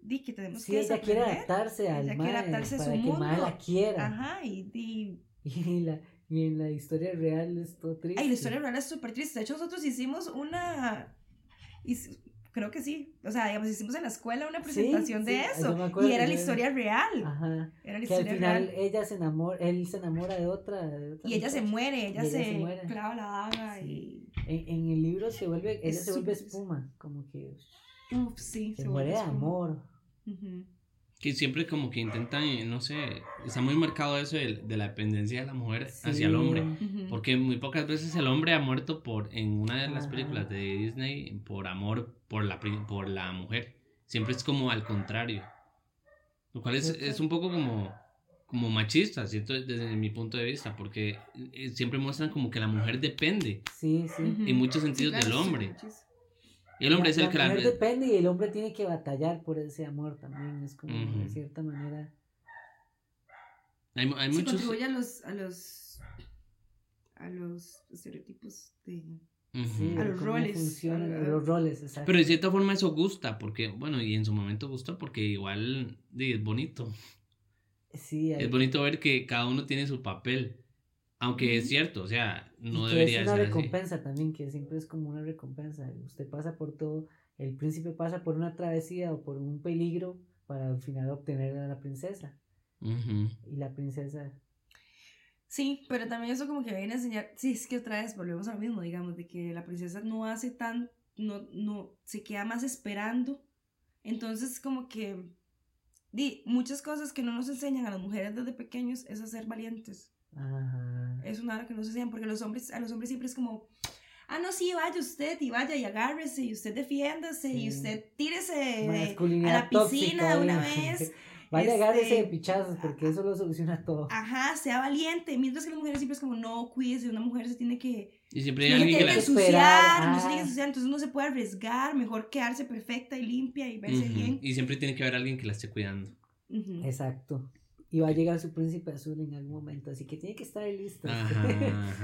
di, que tenemos Sí, que ella quiere adaptarse al Ella quiere adaptarse a su para que mundo. la quiera. Ajá, y, y, Y, la, y en la historia real es todo triste. ay, la historia real es súper triste. De hecho, nosotros hicimos una, creo que sí, o sea, digamos, hicimos en la escuela una Sí, presentación de sí, eso. Y era la historia real. Ajá. Era la Que al historia final real. ella se enamora, él se enamora de otra. de otra Y ella se muere, ella, se, se muere. clava la daga Sí. y... En, en el libro se vuelve, ella Es se vuelve espuma, como que Uf, sí. se, se muere de amor. Que siempre como que intentan, eh, no sé, está muy marcado eso de, de la dependencia de la mujer hacia el Sí. hombre. Porque muy pocas veces el hombre ha muerto por en una de las Ajá. películas de Disney por amor por la, por la mujer. Siempre es como al contrario. Lo cual es, es un poco como, como machista, ¿cierto? Desde mi punto de vista, porque eh, siempre muestran como que la mujer depende Sí, sí. En muchos Sí, sentidos claro, del sí, hombre. Y el hombre es el que la... mujer depende y el hombre tiene que batallar por ese amor también. Es como Ujú. de cierta manera. Hay, hay Sí, muchos... contribuye a los, a los, a los estereotipos de... Sí, A los roles, funcionan a- los roles, exacto. Pero de cierta forma eso gusta, porque, bueno, y en su momento gusta porque igual es bonito. sí, hay- Es bonito ver que cada uno tiene su papel. Aunque es cierto, o sea, y no que debería es una ser así. recompensa también, que siempre es como una recompensa. Usted pasa por todo, el príncipe pasa por una travesía o por un peligro para al final obtener a la princesa. Y la princesa, Sí, pero también eso como que viene a enseñar, sí, es que otra vez volvemos a lo mismo, digamos, de que la princesa no hace tan, no, no, se queda más esperando. Entonces como que, di, muchas cosas que no nos enseñan a las mujeres desde pequeños es a ser valientes. Ajá, Es una hora que no se enseñan porque los hombres, a los hombres siempre es como, ah, no, sí, vaya usted y vaya y agárrese y usted defiéndase y usted tírese masculinidad a la piscina tóxica, de una vez. Vaya, agárrese de este, ah, pichazos porque eso lo soluciona todo. Ajá, sea valiente. Mientras que las mujeres siempre es como, no, cuídese, una mujer se tiene que, Y siempre hay no se alguien que tiene la... ensuciar, no se ah. tiene que ensuciar, entonces no se puede arriesgar, mejor quedarse perfecta y limpia y verse bien. Y siempre tiene que haber alguien que la esté cuidando. Exacto. Y va a llegar su príncipe azul en algún momento, así que tiene que estar listo. Ajá,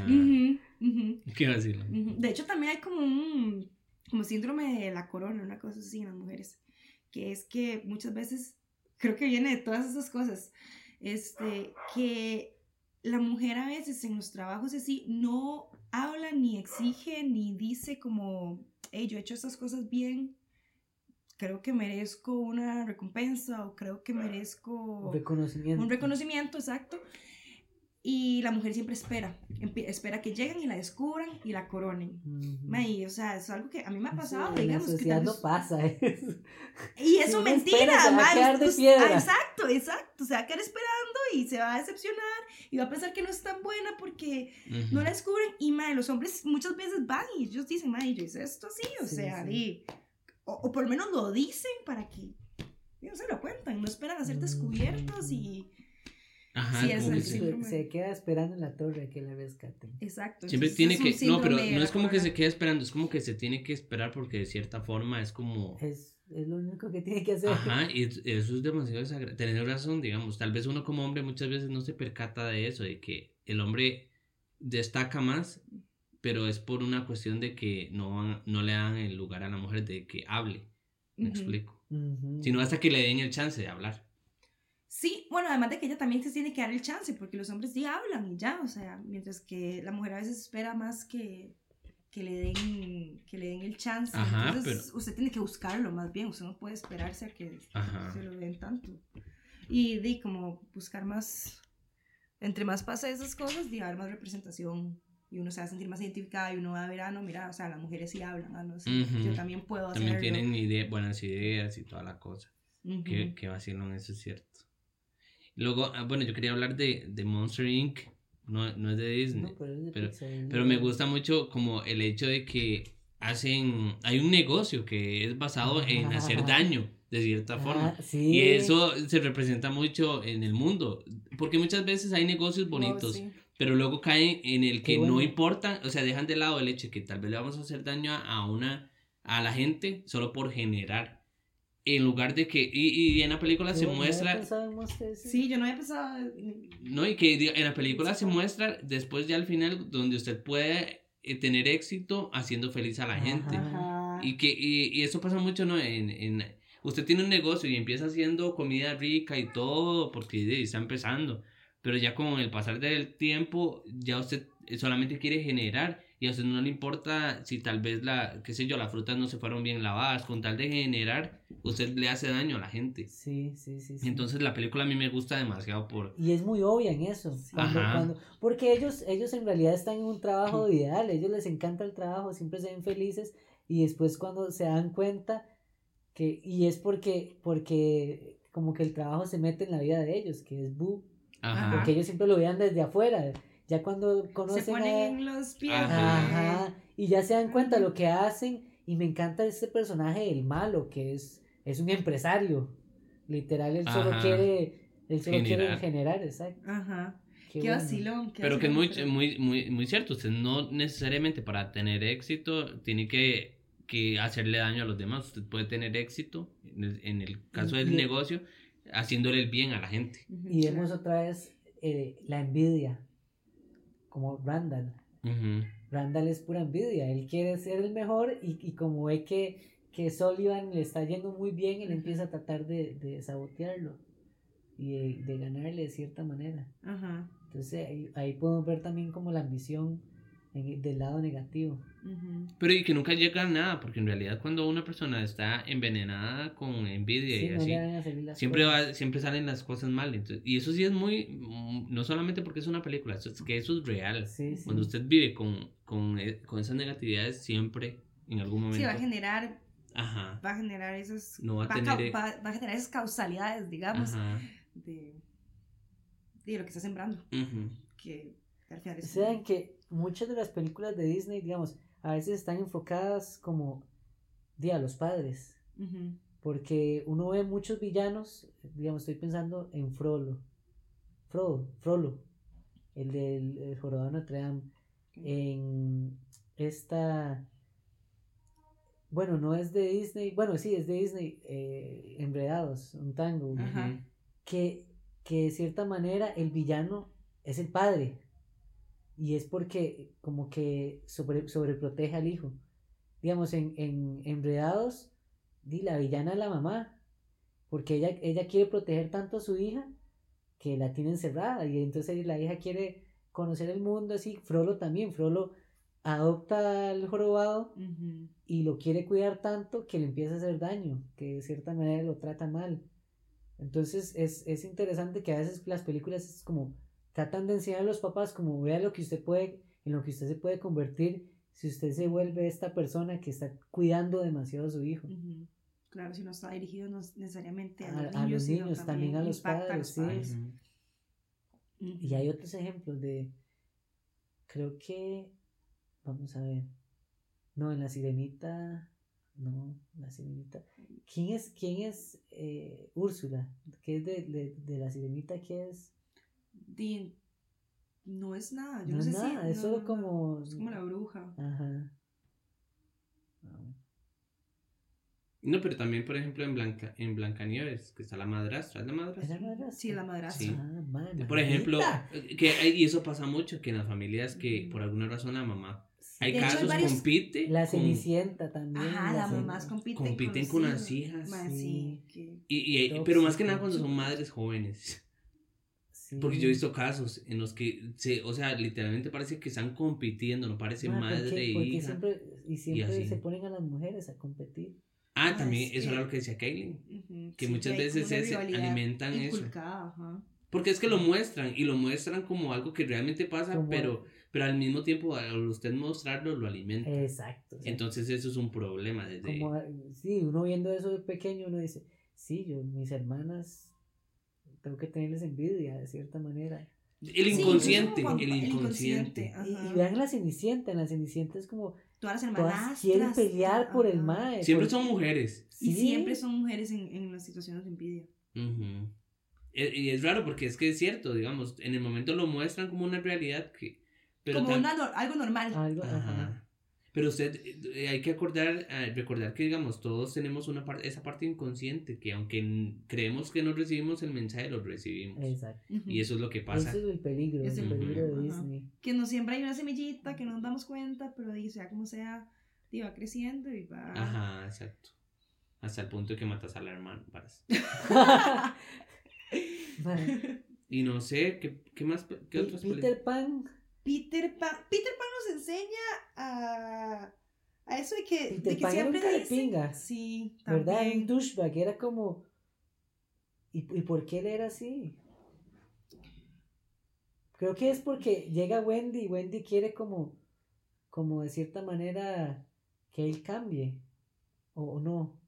Qué vacilo. ujú. De hecho, también hay como un como síndrome de la corona, una cosa así en las mujeres, que es que muchas veces, creo que viene de todas esas cosas, este, que la mujer a veces en los trabajos así no habla ni exige ni dice como, hey, yo he hecho estas cosas bien, creo que merezco una recompensa o creo que merezco Reconocimiento. un reconocimiento, exacto. Y la mujer siempre espera, espera que lleguen y la descubran y la coronen. Ujú. May, o sea, es algo que a mí me ha Sí, pasado, en la digamos. que tal no vez- pasa eso. Y eso Si mentira, espera, va a ah, exacto, exacto. Se va a quedar esperando y se va a decepcionar y va a pensar que no es tan buena porque Ujú. no la descubren. Y mae, los hombres muchas veces van y ellos dicen, mae, yo hice esto así, o Sí, sea, sí. di- o, o por lo menos lo dicen para que no se lo cuentan, no esperan a ser descubiertos y. Ajá, Sí, es como el que Se- queda esperando en la torre a que la rescaten. Exacto. Siempre tiene que... No, pero no es como que se quede esperando, es como que se tiene que esperar porque de cierta forma es como... Es, es lo único que tiene que hacer. Ajá, y es- eso es demasiado desagradable. Tener razón, digamos, tal vez uno como hombre muchas veces no se percata de eso, de que el hombre destaca más, pero es por una cuestión de que no, no le dan el lugar a la mujer de que hable, me Ujú. explico. Ujú. Sino hasta que le den el chance de hablar. Sí, bueno, además de que ella también se tiene que dar el chance, porque los hombres sí hablan y ya, o sea, mientras que la mujer a veces espera más que, que, le, den, que le den el chance. Ajá, Entonces, usted tiene que buscarlo más bien, usted no puede esperarse a que Ajá. se lo den tanto. Y di como buscar más, entre más pasa esas cosas, di haber más representación y uno se va a sentir más identificada y uno va a ver, ah, no, mira, o sea, las mujeres sí hablan, ah, no, yo también puedo hacerlo. También tienen ide- buenas ideas y toda la cosa. Ujú. Que, que vacilón, eso es cierto. Luego, ah, bueno, yo quería hablar de, de Monster Inc. No, no es de Disney. No, pero, es de pero- Pixar, Pero me gusta mucho como el hecho de que hacen, hay un negocio que es basado en hacer daño de cierta forma. Ah, sí. Y eso se representa mucho en el mundo, porque muchas veces hay negocios bonitos, Oh, sí. Pero luego caen en el que Qué no bueno. importa, o sea, dejan de lado el hecho de que tal vez le vamos a hacer daño a- una, a la gente solo por generar, en lugar de que, y, y en la película Qué se bueno, no había muestra, pensado en Monster, sí. Sí, yo no había pensado... no, y que en la película se muestra después ya al final donde usted puede eh, tener éxito haciendo feliz a la gente. Ajá. Y que y, y eso pasa mucho, ¿no? En, en, usted tiene un negocio y empieza haciendo comida rica y todo porque está empezando. Pero ya con el pasar del tiempo, ya usted solamente quiere generar y a usted no le importa si tal vez la, qué sé yo, las frutas no se fueron bien lavadas. Con tal de generar, usted le hace daño a la gente. Sí, sí, sí. sí. Entonces la película a mí me gusta demasiado por... Y es muy obvia en eso. Cuando, Ajá. cuando- porque ellos, ellos en realidad están en un trabajo ideal, ellos les encanta el trabajo, siempre se ven felices y después cuando se dan cuenta que, y es porque, porque como que el trabajo se mete en la vida de ellos, que es Boo, Ajá. porque ellos siempre lo vean desde afuera, ya cuando conocen Se a- ponen en los pies. Ajá. Ajá, y ya se dan cuenta lo que hacen y me encanta este personaje el malo que es es un empresario literal él solo Ajá. quiere él solo quiere Generar. generar exacto Ajá. Qué Qué, bueno. vacilón. qué Pero que es muy, muy, muy, muy cierto. Usted no necesariamente para tener éxito tiene que, que hacerle daño a los demás. Usted puede tener éxito, en el, en el caso del Y- negocio, haciéndole el bien a la gente. Y vemos otra vez eh, la envidia como Randall. Randall es pura envidia él quiere ser el mejor y, y como ve que que Sullivan le está yendo muy bien él empieza a tratar de, de sabotearlo y de, de ganarle de cierta manera Ajá. Entonces ahí, ahí podemos ver también como la ambición en- del lado negativo. Pero y que nunca llega a nada, porque en realidad cuando una persona está envenenada con envidia Sí, y no así, siempre, va, siempre salen las cosas mal. Entonces, y eso sí es muy, mm, no solamente porque es una película, eso es que eso es real. Sí, sí. Cuando usted vive con, con, eh, con esas negatividades, siempre, en algún momento... Sí, va a generar, Ajá. va a generar esos, No va a tener- va, va a generar esas causalidades, digamos, de, de lo que está sembrando, ujú. que al final es... Se dan que muchas de las películas de Disney, digamos, a veces están enfocadas como di, a los padres. Porque uno ve muchos villanos, digamos, estoy pensando en Frollo. Frodo, Frollo, el del el jorobado de Notre Dame. En esta. Bueno, no es de Disney. Bueno, sí, es de Disney. eh, Enredados, un tango. Que, que de cierta manera el villano es el padre. Y es porque como que sobre, sobreprotege al hijo. Digamos, en, en Enredados, di, la villana es la mamá. Porque ella, ella quiere proteger tanto a su hija que la tiene encerrada. Y entonces la hija quiere conocer el mundo así. Frollo también. Frollo adopta al jorobado y lo quiere cuidar tanto que le empieza a hacer daño, que de cierta manera lo trata mal. Entonces es, es interesante que a veces las películas es como tratan de enseñar a los papás como vea lo que usted puede, en lo que usted se puede convertir si usted se vuelve esta persona que está cuidando demasiado a su hijo. Claro, si no está dirigido no es necesariamente a, A- los a niños, los sino niños, también a los impacta padres, sí. Y hay otros ejemplos de, creo que, vamos a ver, no, en la sirenita, no, la sirenita. ¿Quién es, quién es eh, Úrsula? ¿Qué es de, de, de la sirenita? ¿Qué es? Di- no es nada, yo No sé nada, si... es no, solo como- Es como la bruja. Ajá. No. Pero también, por ejemplo, en Blanca, en Blancanieves, que está la madrastra, ¿es la ¿Es madrastra? la madrastra? Sí, la madrastra. Sí. Ah, man, Por ejemplo, que hay- y eso pasa mucho, que en las familias que Ujú. por alguna razón la mamá, Sí. hay De hecho, hay casos, varios- compite, La con- Cenicienta también. Ajá, las mamás compiten, compiten con las hijas. Ma, sí, Sí. que- y, y- pero más que nada cuando son madres jóvenes. Sí. Porque yo he visto casos en los que, se, o sea, literalmente parece que están compitiendo, no parece Ah, madre porque, e porque hija. siempre, y siempre así. se ponen a las mujeres a competir. Ah, Ah, también, es eso que- era lo que decía Kaylin. ujú, Que sí, muchas hay veces rivalidad alimentan eso. inculcada, ajá. Porque es que lo muestran y lo muestran como algo que realmente pasa, Como- pero, pero al mismo tiempo al usted mostrarlo lo alimenta. Exacto. sea, Entonces eso es un problema desde... como, sí, uno viendo eso de pequeño, uno dice, sí, yo, mis hermanas, tengo que tenerles envidia de cierta manera. El Sí, inconsciente, como el inconsciente. Y, y vean la Cenicienta, en la Cenicienta es como, Todas las todas hermanas quieren pelear por el mae. Siempre son mujeres. Y Sí. siempre son mujeres en, en las situaciones de envidia. E- Y es raro porque es que es cierto, digamos, en el momento lo muestran como una realidad que... Pero como una nor- algo normal. Algo, Ajá. ajá. Pero usted, eh, hay que acordar, eh, recordar que, digamos, todos tenemos una parte, esa parte inconsciente, que aunque n- creemos que no recibimos el mensaje, lo recibimos. Exacto. Y eso es lo que pasa. Ese es el peligro, Es el el peligro de. Disney. Que nos siempre hay una semillita que no nos damos cuenta, pero sea como sea, y va creciendo y va... Ajá, exacto. Hasta el punto de que matas a la hermana. Mae, Y no sé, ¿qué, qué más? ¿Qué otras Peter Pan, Peter Pan, Peter Pan nos enseña a, a eso de que, Peter de que Pan era un siempre dice... carepinga, Sí, ¿verdad? Un también. douchebag, era como... ¿Y, ¿Y por qué él era así? Creo que es porque llega Wendy y Wendy quiere como, como de cierta manera que él cambie. O, o no.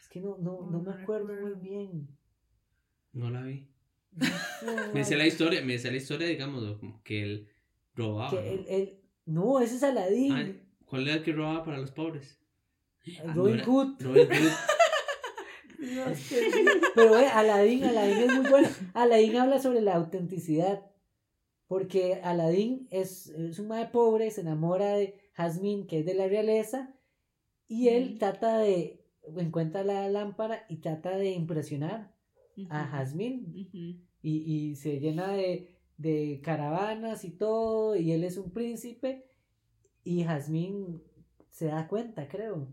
Es que no, no, no No, me acuerdo muy bien. No la vi. No Me sé, la historia, me sé la historia, digamos, como que él robaba. que ¿no? él, él- no, ese es Aladdin. Ah, ¿Cuál era el que robaba para los pobres? Robin no era- Hood. Robin Hood. Pero eh, Aladdin, Aladdin es muy bueno. Aladdin habla sobre la autenticidad. Porque Aladdin es, es un madre pobre, se enamora de Jasmine, que es de la realeza, y él trata de, encuentra la lámpara y trata de impresionar a Ujú, Jasmine. ujú. Y, y se llena de, de caravanas y todo, y él es un príncipe, y Jasmine se da cuenta, creo.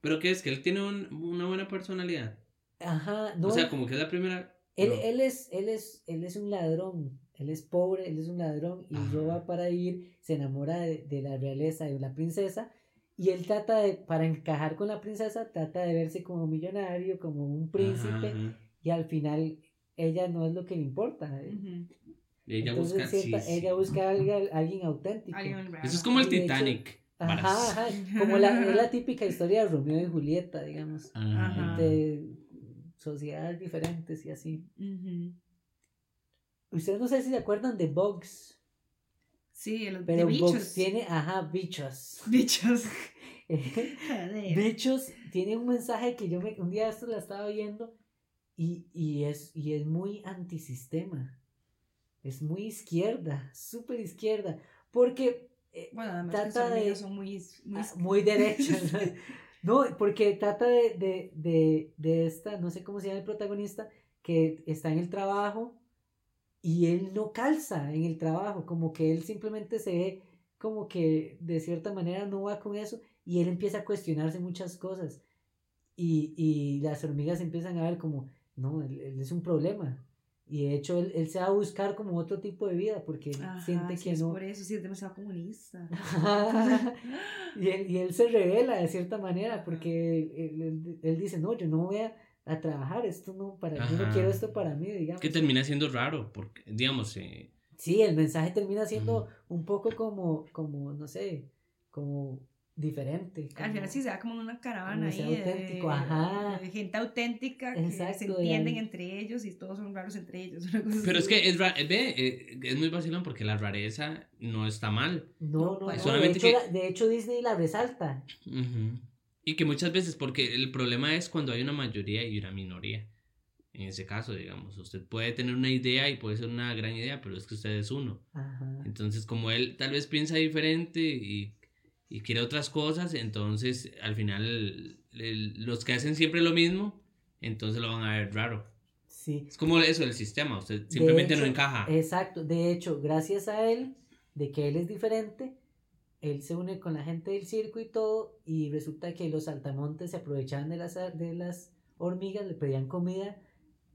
¿Pero qué es? ¿Que él tiene un- una buena personalidad? Ajá, no. O sea, como que es la primera... Él, no. él, es, él, es, él es un ladrón, él es pobre, él es un ladrón y Ajá. roba para vivir, se enamora de, de la realeza, de la princesa, y él trata de, para encajar con la princesa, trata de verse como millonario, como un príncipe, Ajá, ajá. y al final ella no es lo que le importa. ¿eh? Ella Entonces, busca... cierta- sí, sí. ella busca a alguien, alguien auténtico. Eso es como el Titanic. Ajá, ajá, como la, es la típica historia de Romeo y Julieta, digamos, Ajá. de sociedades diferentes y así. Ujú. Ustedes no sé si se acuerdan de Bugs. Sí, el Pero de bichos. Bugs tiene, ajá, bichos. Bichos. Bichos tiene un mensaje que yo me, un día esto la estaba viendo y, y, es, y es muy antisistema. Es muy izquierda, súper izquierda. Porque eh, Bueno, además Trata de- son muy... muy... ah, muy derecha. no, porque trata de, de, de, de esta, no sé cómo se llama el protagonista, que está en el trabajo y él no calza en el trabajo, como que él simplemente se ve como que de cierta manera no va con eso y él empieza a cuestionarse muchas cosas y, y las hormigas empiezan a ver como, no, él, él es un problema. Y de hecho él, él se va a buscar como otro tipo de vida porque él Ajá, siente sí, que es no... por eso, sí, es demasiado comunista. y, él, y él se revela de cierta manera porque él, él- él- él dice, no, yo no voy a, a trabajar, esto no, para, yo no quiero esto para mí, digamos. Que termina siendo raro, porque, digamos, eh, Sí, el mensaje termina siendo un poco como, como, no sé, como diferente. Al final como- sí se da como una caravana ahí Demasiado de, auténtico, ajá. de gente auténtica que se de entienden ahí. entre ellos y todos son raros entre ellos. pero es que es, ve, eh, es muy vacilón porque la rareza no está mal. No, No, no, de, hecho, que- la- de hecho Disney la resalta. Ujú. Y que muchas veces, porque el problema es cuando hay una mayoría y una minoría. En ese caso, digamos, usted puede tener una idea y puede ser una gran idea, pero es que usted es uno. Ajá. Entonces, como él tal vez piensa diferente y, y quiere otras cosas, entonces al final el- el- los que hacen siempre lo mismo, entonces lo van a ver raro. Sí. Es como eso del sistema, usted simplemente no hecho, encaja. Exacto, de hecho, gracias a él, de que él es diferente, él se une con la gente del circo y todo, y resulta que los saltamontes se aprovechaban de las, de las hormigas, le pedían comida,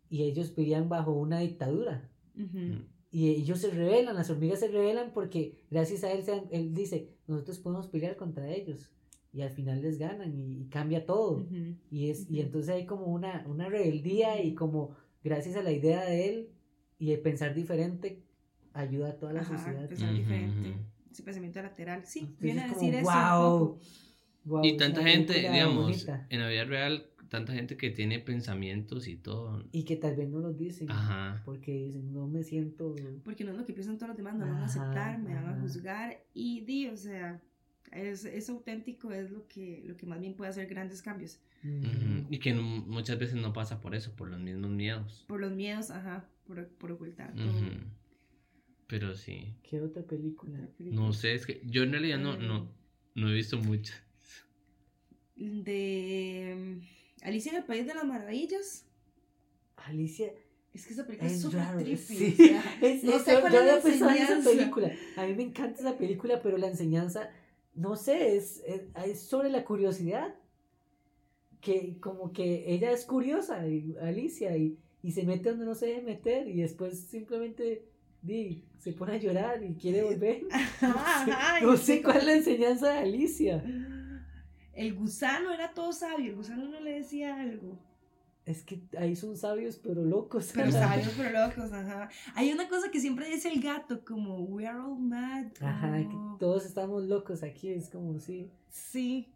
y ellos vivían bajo una dictadura. Ujú. Y ellos se rebelan, las hormigas se rebelan porque gracias a él, se él dice, nosotros podemos pelear contra ellos. Y al final les ganan y, y cambia todo. Y, es, y entonces hay como una, una rebeldía y como gracias a la idea de él y de pensar diferente, ayuda a toda la Ajá, sociedad. pensar Ujú, diferente. ujú. Ese pensamiento lateral. Sí, Entonces viene a decir como, eso. wow, wow, Y tanta gente, digamos, bonita. en la vida real, tanta gente que tiene pensamientos y todo. Y que tal vez no los dicen. Ajá. Porque dicen, no me siento... Porque no es lo que piensan todos los demás, no me van a Ajá, aceptar, me van a ajá. juzgar. Y di, o sea, es, es auténtico, es lo que, lo que más bien puede hacer grandes cambios. Ujú. Y que no- muchas veces no pasa por eso, por los mismos miedos. Por los miedos, ajá, por, por ocultar todo. Pero sí. ¿Qué otra película? Película. No sé, es que yo en realidad no, no, No he visto muchas. De Alicia en el País de las Maravillas. Alicia. Es que esa película es súper trippy. sí. o sea, Es- no es- sé cuál yo es la había pensado en esa enseñanza. película. A mí me encanta esa película, pero la enseñanza, no sé, es, es, sobre la curiosidad. Que como que ella es curiosa, y- Alicia, y, y se mete donde no se debe meter, y después simplemente di, se pone a llorar y quiere volver. Ajá, No y sé cuál es la enseñanza de Alicia. El gusano era todo sabio, el gusano no le decía algo. Es que ahí son sabios, pero locos. Pero sabios, pero locos, ajá. Hay una cosa que siempre dice el gato, como we are all mad. Ajá, que todos estamos locos aquí, es como sí. Sí,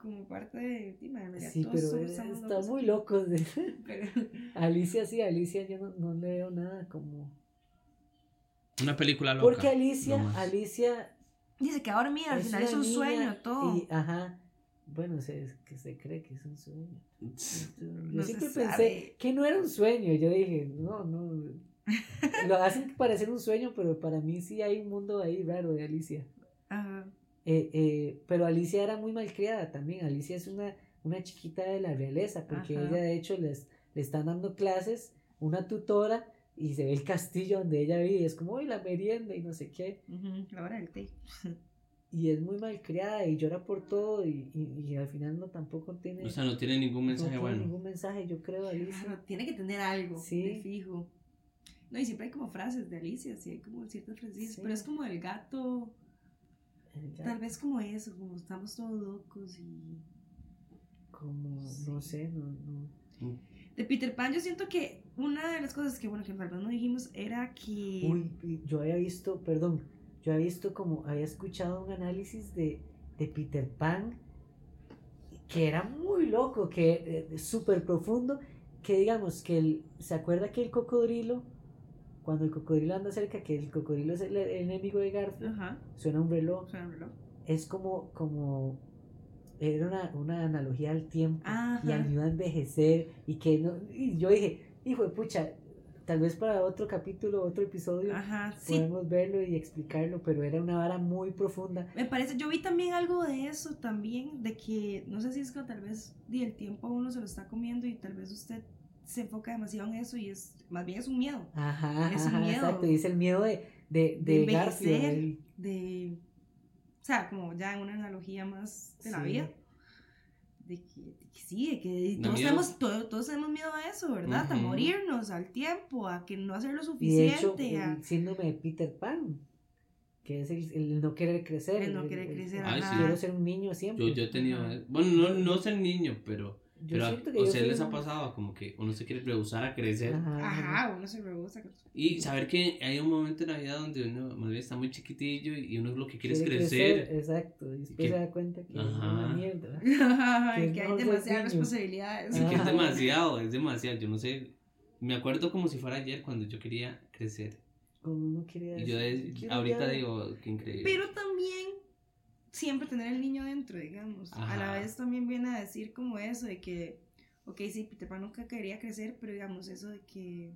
como parte de. en realidad Sí, todos pero eh, estamos está locos muy locos. de- Pero- Alicia sí, Alicia yo no, no le veo nada como... Una película loca. Porque Alicia, no. Alicia... Dice que ahora mira, al final es un niña sueño todo. Y, ajá, bueno, se, que se cree que es un sueño. Yo No siempre pensé que no era un sueño. Yo dije, no, no. Lo hacen parecer un sueño, pero para mí sí hay un mundo ahí raro de Alicia. Ajá. Eh, eh, pero Alicia era muy malcriada también. Alicia es una, una chiquita de la realeza, porque Ajá. ella de hecho les, le están dando clases, una tutora, y se ve el castillo donde ella vive, y es como, uy, la merienda y no sé qué. ujú, La hora del té. Y es muy malcriada y llora por todo, y, y, y al final no tampoco tiene, O sea, no tiene ningún no mensaje tiene bueno. ningún mensaje, yo creo, Alicia. Claro, tiene que tener algo Sí. de fijo. No, y siempre hay como frases de Alicia, sí, hay como ciertas frases, Sí. pero es como el gato, tal vez como eso, como estamos todos locos y... Como, no sé, no, no. De Peter Pan yo siento que una de las cosas que, bueno, que tal vez no dijimos era que... Uy, yo había visto, perdón, yo había visto como, había escuchado un análisis de, de Peter Pan que era muy loco, que eh, súper profundo, que digamos que el, se acuerda que el cocodrilo, cuando el cocodrilo anda cerca, que el cocodrilo es el, el enemigo de Garfield, suena un reloj, suena un reloj. es como, como, era una, una analogía al tiempo y Ajá. ayuda a envejecer y que no, y yo dije, hijo de pucha, tal vez para otro capítulo, otro episodio, Ajá, sí. podemos verlo y explicarlo, pero era una vara muy profunda. Me parece, yo vi también algo de eso también, de que, no sé si es que tal vez el tiempo a uno se lo está comiendo y tal vez usted se enfoca demasiado en eso y es, más bien es un miedo. Ajá, Es un miedo. exacto, y es el miedo de, de, De de, envejecer. de, o sea, como ya en una analogía más de la vida. De que, de que sí, de que todos tenemos, to- todos tenemos miedo a eso, ¿verdad? A morirnos, al tiempo, a que no hacer lo y de hecho, suficiente, a... el síndrome de Peter Pan, que es el, el no querer crecer. El no querer crecer, Ay, ajá. sí. Quiero ser un niño siempre. Yo, yo he tenido. Bueno, no, no ser niño, pero. Yo pero a siento que yo ustedes soy les ha un- pasado como que uno se quiere rehusar a crecer. Ajá, ajá. Uno se rehúsa. Y saber que hay un momento en la vida donde uno más bien está muy chiquitillo y uno lo que quiere es Quiere crecer. Exacto, y después se da cuenta que es Ajá. una mierda. que, Que hay demasiadas responsabilidades. Así que es demasiado, es demasiado. Yo no sé. Me acuerdo como si fuera ayer cuando yo quería crecer. Como uno quiere Y yo "Quiero ahorita ya". digo, qué increíble. Pero también siempre tener el niño dentro, digamos. A la Ajá. vez también viene a decir como eso de que, ok, sí, Peter Pan nunca quería crecer, pero digamos eso de que,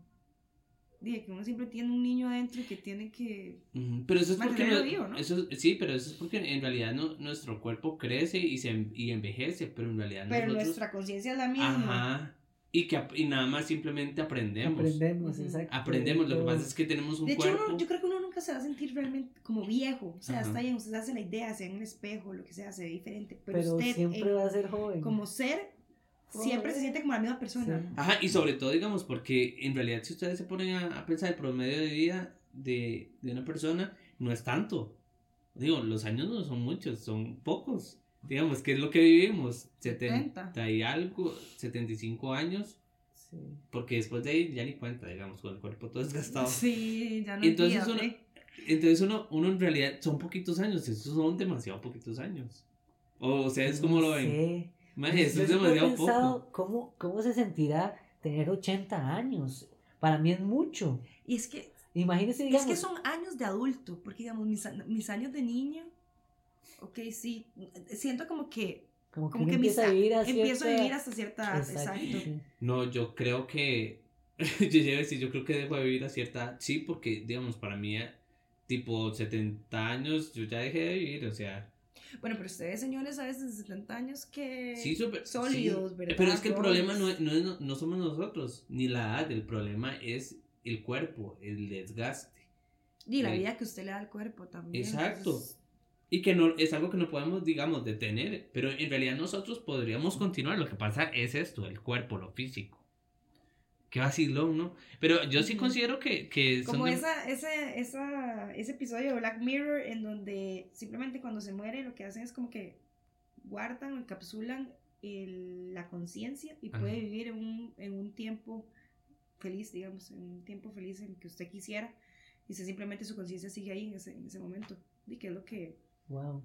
de que uno siempre tiene un niño adentro y que tiene que... Pero eso es porque no- vivo, ¿no? eso es- sí, pero eso es porque en realidad no, nuestro cuerpo crece y se y envejece, pero en realidad Pero nosotros nuestra conciencia es la misma. ajá y que y nada más simplemente aprendemos. Aprendemos, exacto. Aprendemos, lo que pasa es que tenemos un De hecho, cuerpo. uno- yo creo que nunca se va a sentir realmente como viejo. O sea, Ajá. está bien, usted se hace la idea, sea en un espejo, lo que sea, se ve diferente. Pero, Pero usted, siempre en- va a ser joven. como ser, siempre se Joven. siente como la misma persona. Sí. Ajá, y sobre todo, digamos, porque en realidad si ustedes se ponen a, a pensar el promedio de vida de, de una persona, no es tanto. Digo, los años no son muchos, son pocos. Digamos, ¿qué es lo que vivimos? 70 70. y algo, 75 años, Sí. porque después de ahí ya ni cuenta, digamos, con el cuerpo todo desgastado. Sí, ya no entonces uno-. Entonces uno, uno en realidad son poquitos años, esos son demasiado poquitos años. O ustedes cómo No lo ven. sé. Maje, eso Yo es demasiado poco. pensado ¿cómo, ¿Cómo se sentirá tener 80 años? Para mí es mucho. Y es que, Imagínense, es digamos. que son años de adulto, porque digamos, mis, mis años de niño, ok, sí, siento como que, como que, como empieza a vivir a empiezo a vivir hasta cierta edad, exacto. No, yo creo que. yo llevo a decir, yo creo que dejo de vivir a cierta edad. Sí, porque, digamos, para mí, eh, tipo 70 años, yo ya dejé de vivir, o sea. Bueno, pero ustedes, señores, a veces de 70 años que... Sí, súper. Sólidos, sí. ¿verdad? Pero es que el problema no, es- no, es- no somos nosotros, ni la edad. El problema es el cuerpo, el desgaste. Y la Eh, vida que usted le da al cuerpo también. Exacto. entonces- Y que no es algo que no podemos, digamos, detener. Pero en realidad nosotros podríamos continuar. Lo que pasa es esto, el cuerpo, lo físico. Qué vacilón, ¿no? Pero yo sí considero que, que Como de- esa, ese, esa, ese episodio de Black Mirror en donde simplemente cuando se muere lo que hacen es como que guardan o encapsulan el- la conciencia y puede Ajá. vivir en un, en un tiempo feliz, digamos, en un tiempo feliz en el que usted quisiera y usted simplemente su conciencia sigue ahí en ese, en ese momento. Y que es lo que... Wow.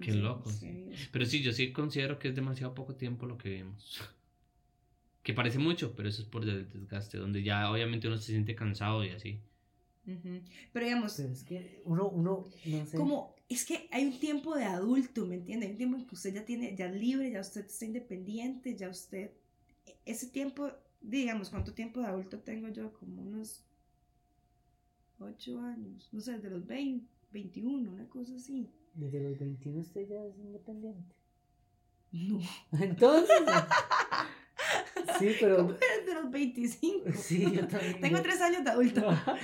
Qué loco, sí. sí. Pero sí, yo sí considero que es demasiado poco tiempo lo que vivimos. Que parece mucho, pero eso es por el desgaste, donde ya obviamente uno se siente cansado y así. Pero digamos, Pero es que uno, uno, no sé. como es que hay un tiempo de adulto, ¿me entiende? Hay un tiempo en que usted ya tiene, ya es libre, ya usted está independiente, ya usted, ese tiempo, digamos, ¿cuánto tiempo de adulto tengo yo? Como unos 8 años, no sé, desde los 20, 21, una cosa así. Desde los 21 usted ya es independiente. No, Entonces. sí, pero. desde los 25. Sí, yo también. Tengo 3 años de adulto. No. ¡Ah,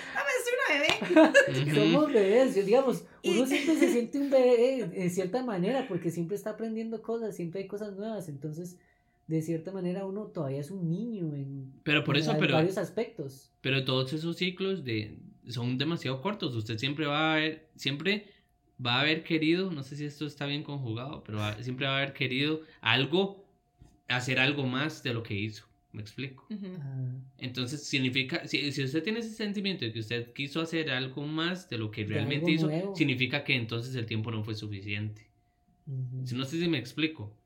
soy una bebé! Somos bebés, digamos, uno Y- siempre se siente un bebé eh, de cierta manera, porque siempre está aprendiendo cosas, siempre hay cosas nuevas, entonces, de cierta manera, uno todavía es un niño en, Pero por en eso, pero, varios aspectos. pero todos esos ciclos de son demasiado cortos. Usted siempre va a haber, siempre va a haber querido, no sé si esto está bien conjugado, pero va- siempre va a haber querido algo, hacer algo más de lo que hizo. ¿Me explico? Ah, Entonces significa, si, si usted tiene ese sentimiento de que usted quiso hacer algo más de lo que De realmente hizo, nuevo. significa que entonces el tiempo no fue suficiente. Si no sé si me explico.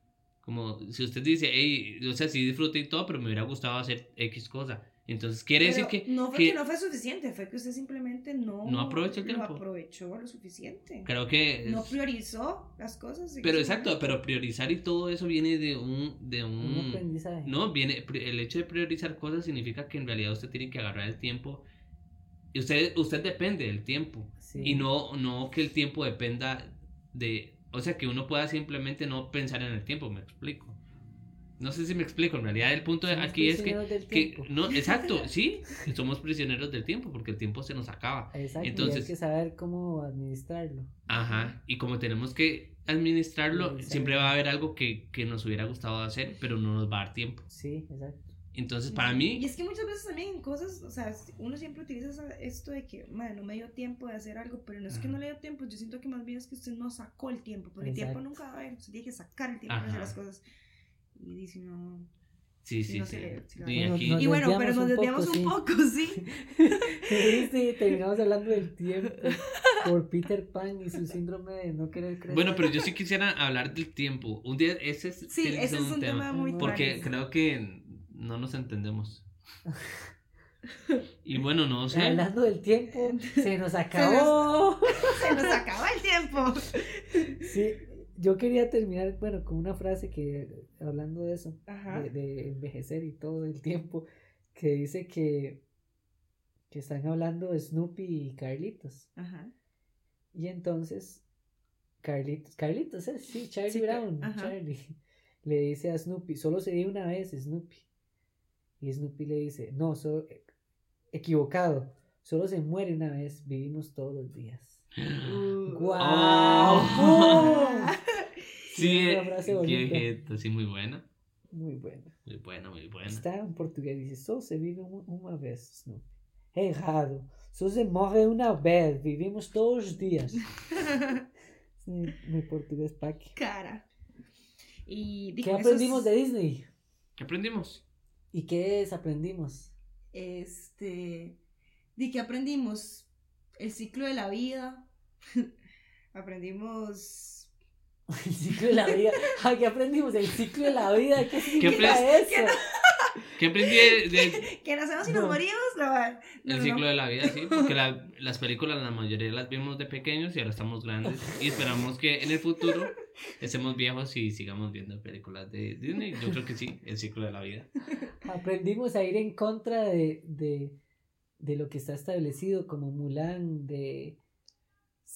Como si usted dice, hey, o sea, sí disfruté y todo, pero me hubiera gustado hacer X cosa. Entonces quiere decir que no fue que- que, no fue suficiente, fue que usted simplemente no, No aprovechó el tiempo. aprovechó lo suficiente. creo que... No es- priorizó las cosas. pero exacto, pero priorizar y todo eso viene de un... De Un un aprendizaje. no, viene, pri- el hecho de priorizar cosas significa que en realidad usted tiene que agarrar el tiempo. Y usted, usted depende del tiempo. Sí. Y no, no que el tiempo dependa de... O sea, que uno pueda simplemente no pensar en el tiempo, me explico. No sé si me explico, en realidad el punto de Somos aquí es que... prisioneros del que tiempo. no, exacto, sí, somos prisioneros del tiempo porque el tiempo se nos acaba. Exacto, y entonces- hay que saber cómo administrarlo. Ajá, y como tenemos que administrarlo, siempre va a haber algo que, que nos hubiera gustado hacer, pero no nos va a dar tiempo. Sí, exacto. Entonces, para Y mí, es que muchas veces también en cosas, o sea, uno siempre utiliza esto de que, madre, no me dio tiempo de hacer algo, pero no es que no le dio tiempo, yo siento que más bien es que usted no sacó el tiempo, porque el tiempo nunca va a haber, usted tiene que sacar el tiempo para hacer las cosas. Y dice, no. sí, sí, sí, no se se Y va. aquí, Nos y bueno, pero nos desviamos un un poco, poco, sí. Sí, terminamos hablando del tiempo por Peter Pan y su síndrome de no querer crecer. bueno, pero yo sí quisiera hablar del tiempo. Un día, ese es, Sí, ese es un tema muy Porque creo que no nos entendemos. Y bueno, no sé. Hablando del tiempo, se nos acabó. Se nos acaba el tiempo. Sí, yo quería terminar, bueno, con una frase que, hablando de eso, de, de envejecer y todo el tiempo, que dice que, que están hablando Snoopy y Carlitos. Ajá. Y entonces, Carlitos, Carlitos, ¿eh? sí, Charlie Sí, Brown, ajá. Charlie, le dice a Snoopy, solo se dio una vez, Snoopy. Y Snoopy le dice, no, solo, equivocado, solo se muere una vez, vivimos todos los días. Uh, ¡Guau! Oh. Sí, una frase qué jeta, sí, muy buena. Muy bueno. Muy buena, muy buena. Está en portugués, dice, solo se vive un- una vez, Snoopy. Errado, solo se morre una vez, vivimos todos los días. Sí, mi portugués paque. Cara. Y ¿Qué esos- aprendimos de Disney? ¿Qué aprendimos? ¿Y qué desaprendimos? Este. ¿De qué aprendimos? El ciclo de la vida. aprendimos. El ciclo de la vida. Ah, ¿Qué aprendimos? El ciclo de la vida. ¿Qué significa aprendes? eso? ¿Qué aprendí de- de, Que nacemos y No. nos morimos. No, no, El no. ciclo de la vida, sí, porque la- las películas la mayoría las vimos de pequeños y ahora estamos grandes y esperamos que en el futuro estemos viejos y sigamos viendo películas de Disney. Yo creo que sí, el ciclo de la vida. Aprendimos a ir en contra de, de, de lo que está establecido como Mulan, de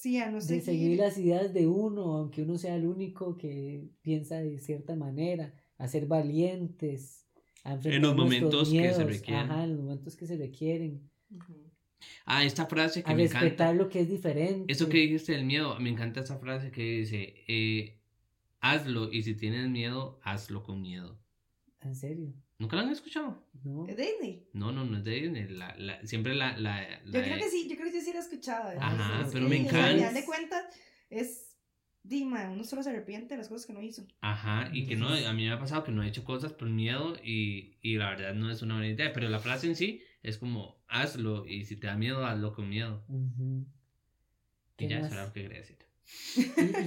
Sí, a no de seguir. seguir las ideas de uno, aunque uno sea el único que piensa de cierta manera, a ser valientes, a enfrentar En los momentos que se requieren. Ajá, en los momentos que se requieren. Ah, esta frase que a me respetar encanta. lo que es diferente. Eso que dijiste del miedo, me encanta esa frase que dice, eh, hazlo y si tienes miedo, hazlo con miedo. En serio, ¿Nunca la han escuchado? ¿no? ¿Es Disney? No, no, no es de Disney. La, la- siempre la... la, Yo la- creo que sí, yo creo que yo sí lo he escuchado. ¿verdad? Ajá, Es pero que, me Al encanta. final de cuentas, es. Dima, uno solo se arrepiente de las cosas que no hizo. Ajá, y que no, a mí me ha pasado que no he hecho cosas por miedo y, y la verdad no es una buena idea, pero la frase en sí es como, hazlo y si te da miedo, hazlo con miedo. Y ¿Qué ya, eso era lo que quería decir. ¿Y,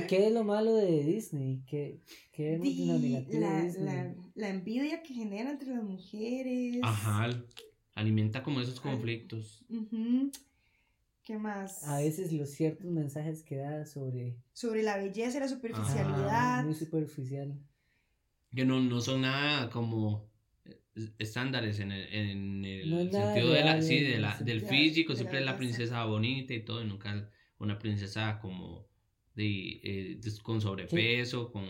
y qué es lo malo de Disney? ¿Qué, qué vemos de lo Di- negativo la, de Disney? la, la envidia que genera entre las mujeres. Ajá, alimenta como esos conflictos. ¿Qué más? A veces los ciertos mensajes que da sobre Sobre la belleza y la Ah, superficialidad. muy superficial. Que no, no son nada como estándares en el, en el No es sentido de la, sí, de la, del físico, de la siempre es la princesa bonita y todo, y nunca una princesa como de, eh, des- con sobrepeso, con,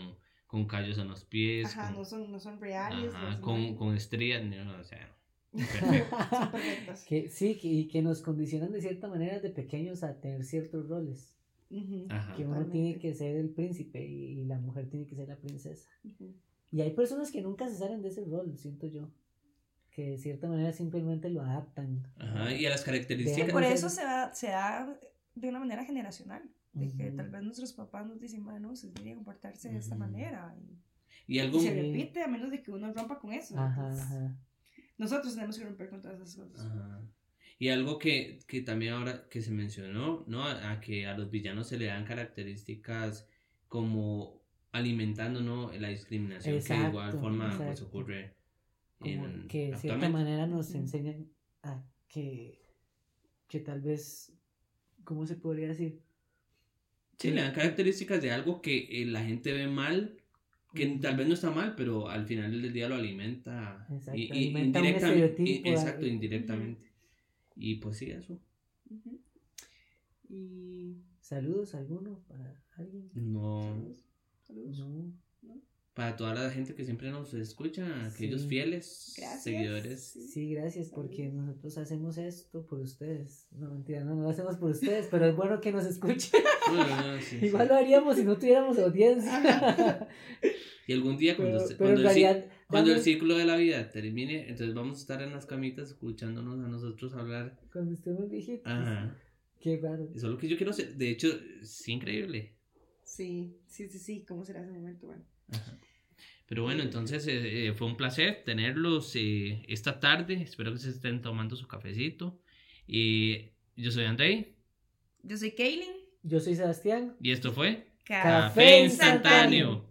con callos en los pies, Ajá, con, no son, no son reales. ajá, las con, imágenes. con estrías, no, o sea, perfecto. Son perfectas. Que, sí, que, y que nos condicionan de cierta manera de pequeños a tener ciertos roles. Ujú, Ajá. Que uno totalmente. tiene que ser el príncipe y, y la mujer tiene que ser la princesa. Ujú. Y hay personas que nunca se salen de ese rol, siento yo. Que de cierta manera simplemente lo adaptan. Ajá, y a las Y características. por eso se da, se da de una manera generacional. De que tal vez nuestros papás nos dicen, bueno, se debería comportarse de esta manera. Y, Y y algo. se repite a menos de que uno rompa con eso. Ajá, Entonces, ajá. Nosotros tenemos que romper con todas esas cosas. Ajá. Y algo que, que también ahora que se mencionó, ¿no? A, a que a los villanos se le dan características como alimentando, ¿no? La discriminación que de igual Exacto, forma pues exacto. ocurre en, que de cierta manera nos enseñan a que, que tal vez, ¿cómo se podría decir? Sí, le dan características de algo que eh, la gente ve mal, que tal vez no está mal, pero al final del día lo alimenta. Exacto, y, y alimenta un indirectamente. y- exacto, indirectamente. Y pues sí, eso. Y. ¿Saludos alguno para alguien? No. Saludos. Saludos. No. Para toda la gente que siempre nos escucha, aquellos Sí. fieles Gracias. seguidores. Sí, gracias, porque nosotros hacemos esto por ustedes. No, mentira, no, no lo hacemos por ustedes, pero es bueno que nos escuchen. Bueno, sí, sí. Igual lo haríamos si no tuviéramos audiencia. Y algún día cuando, pero se- pero en cuando, el, realidad, cuando el de la vida termine, entonces vamos a estar en las camitas escuchándonos a nosotros hablar. cuando estemos viejitos. Ajá. Qué raro. Eso es lo que yo quiero hacer. De hecho, es increíble. Sí, sí, sí, sí. ¿Cómo será ese momento? Bueno. Ajá. Pero bueno, entonces eh, eh, fue un placer tenerlos eh, esta tarde. Espero que se estén tomando su cafecito. Y yo soy Andrei Yo soy Kaylin. Yo soy Sebastián. y esto fue Café instantáneo.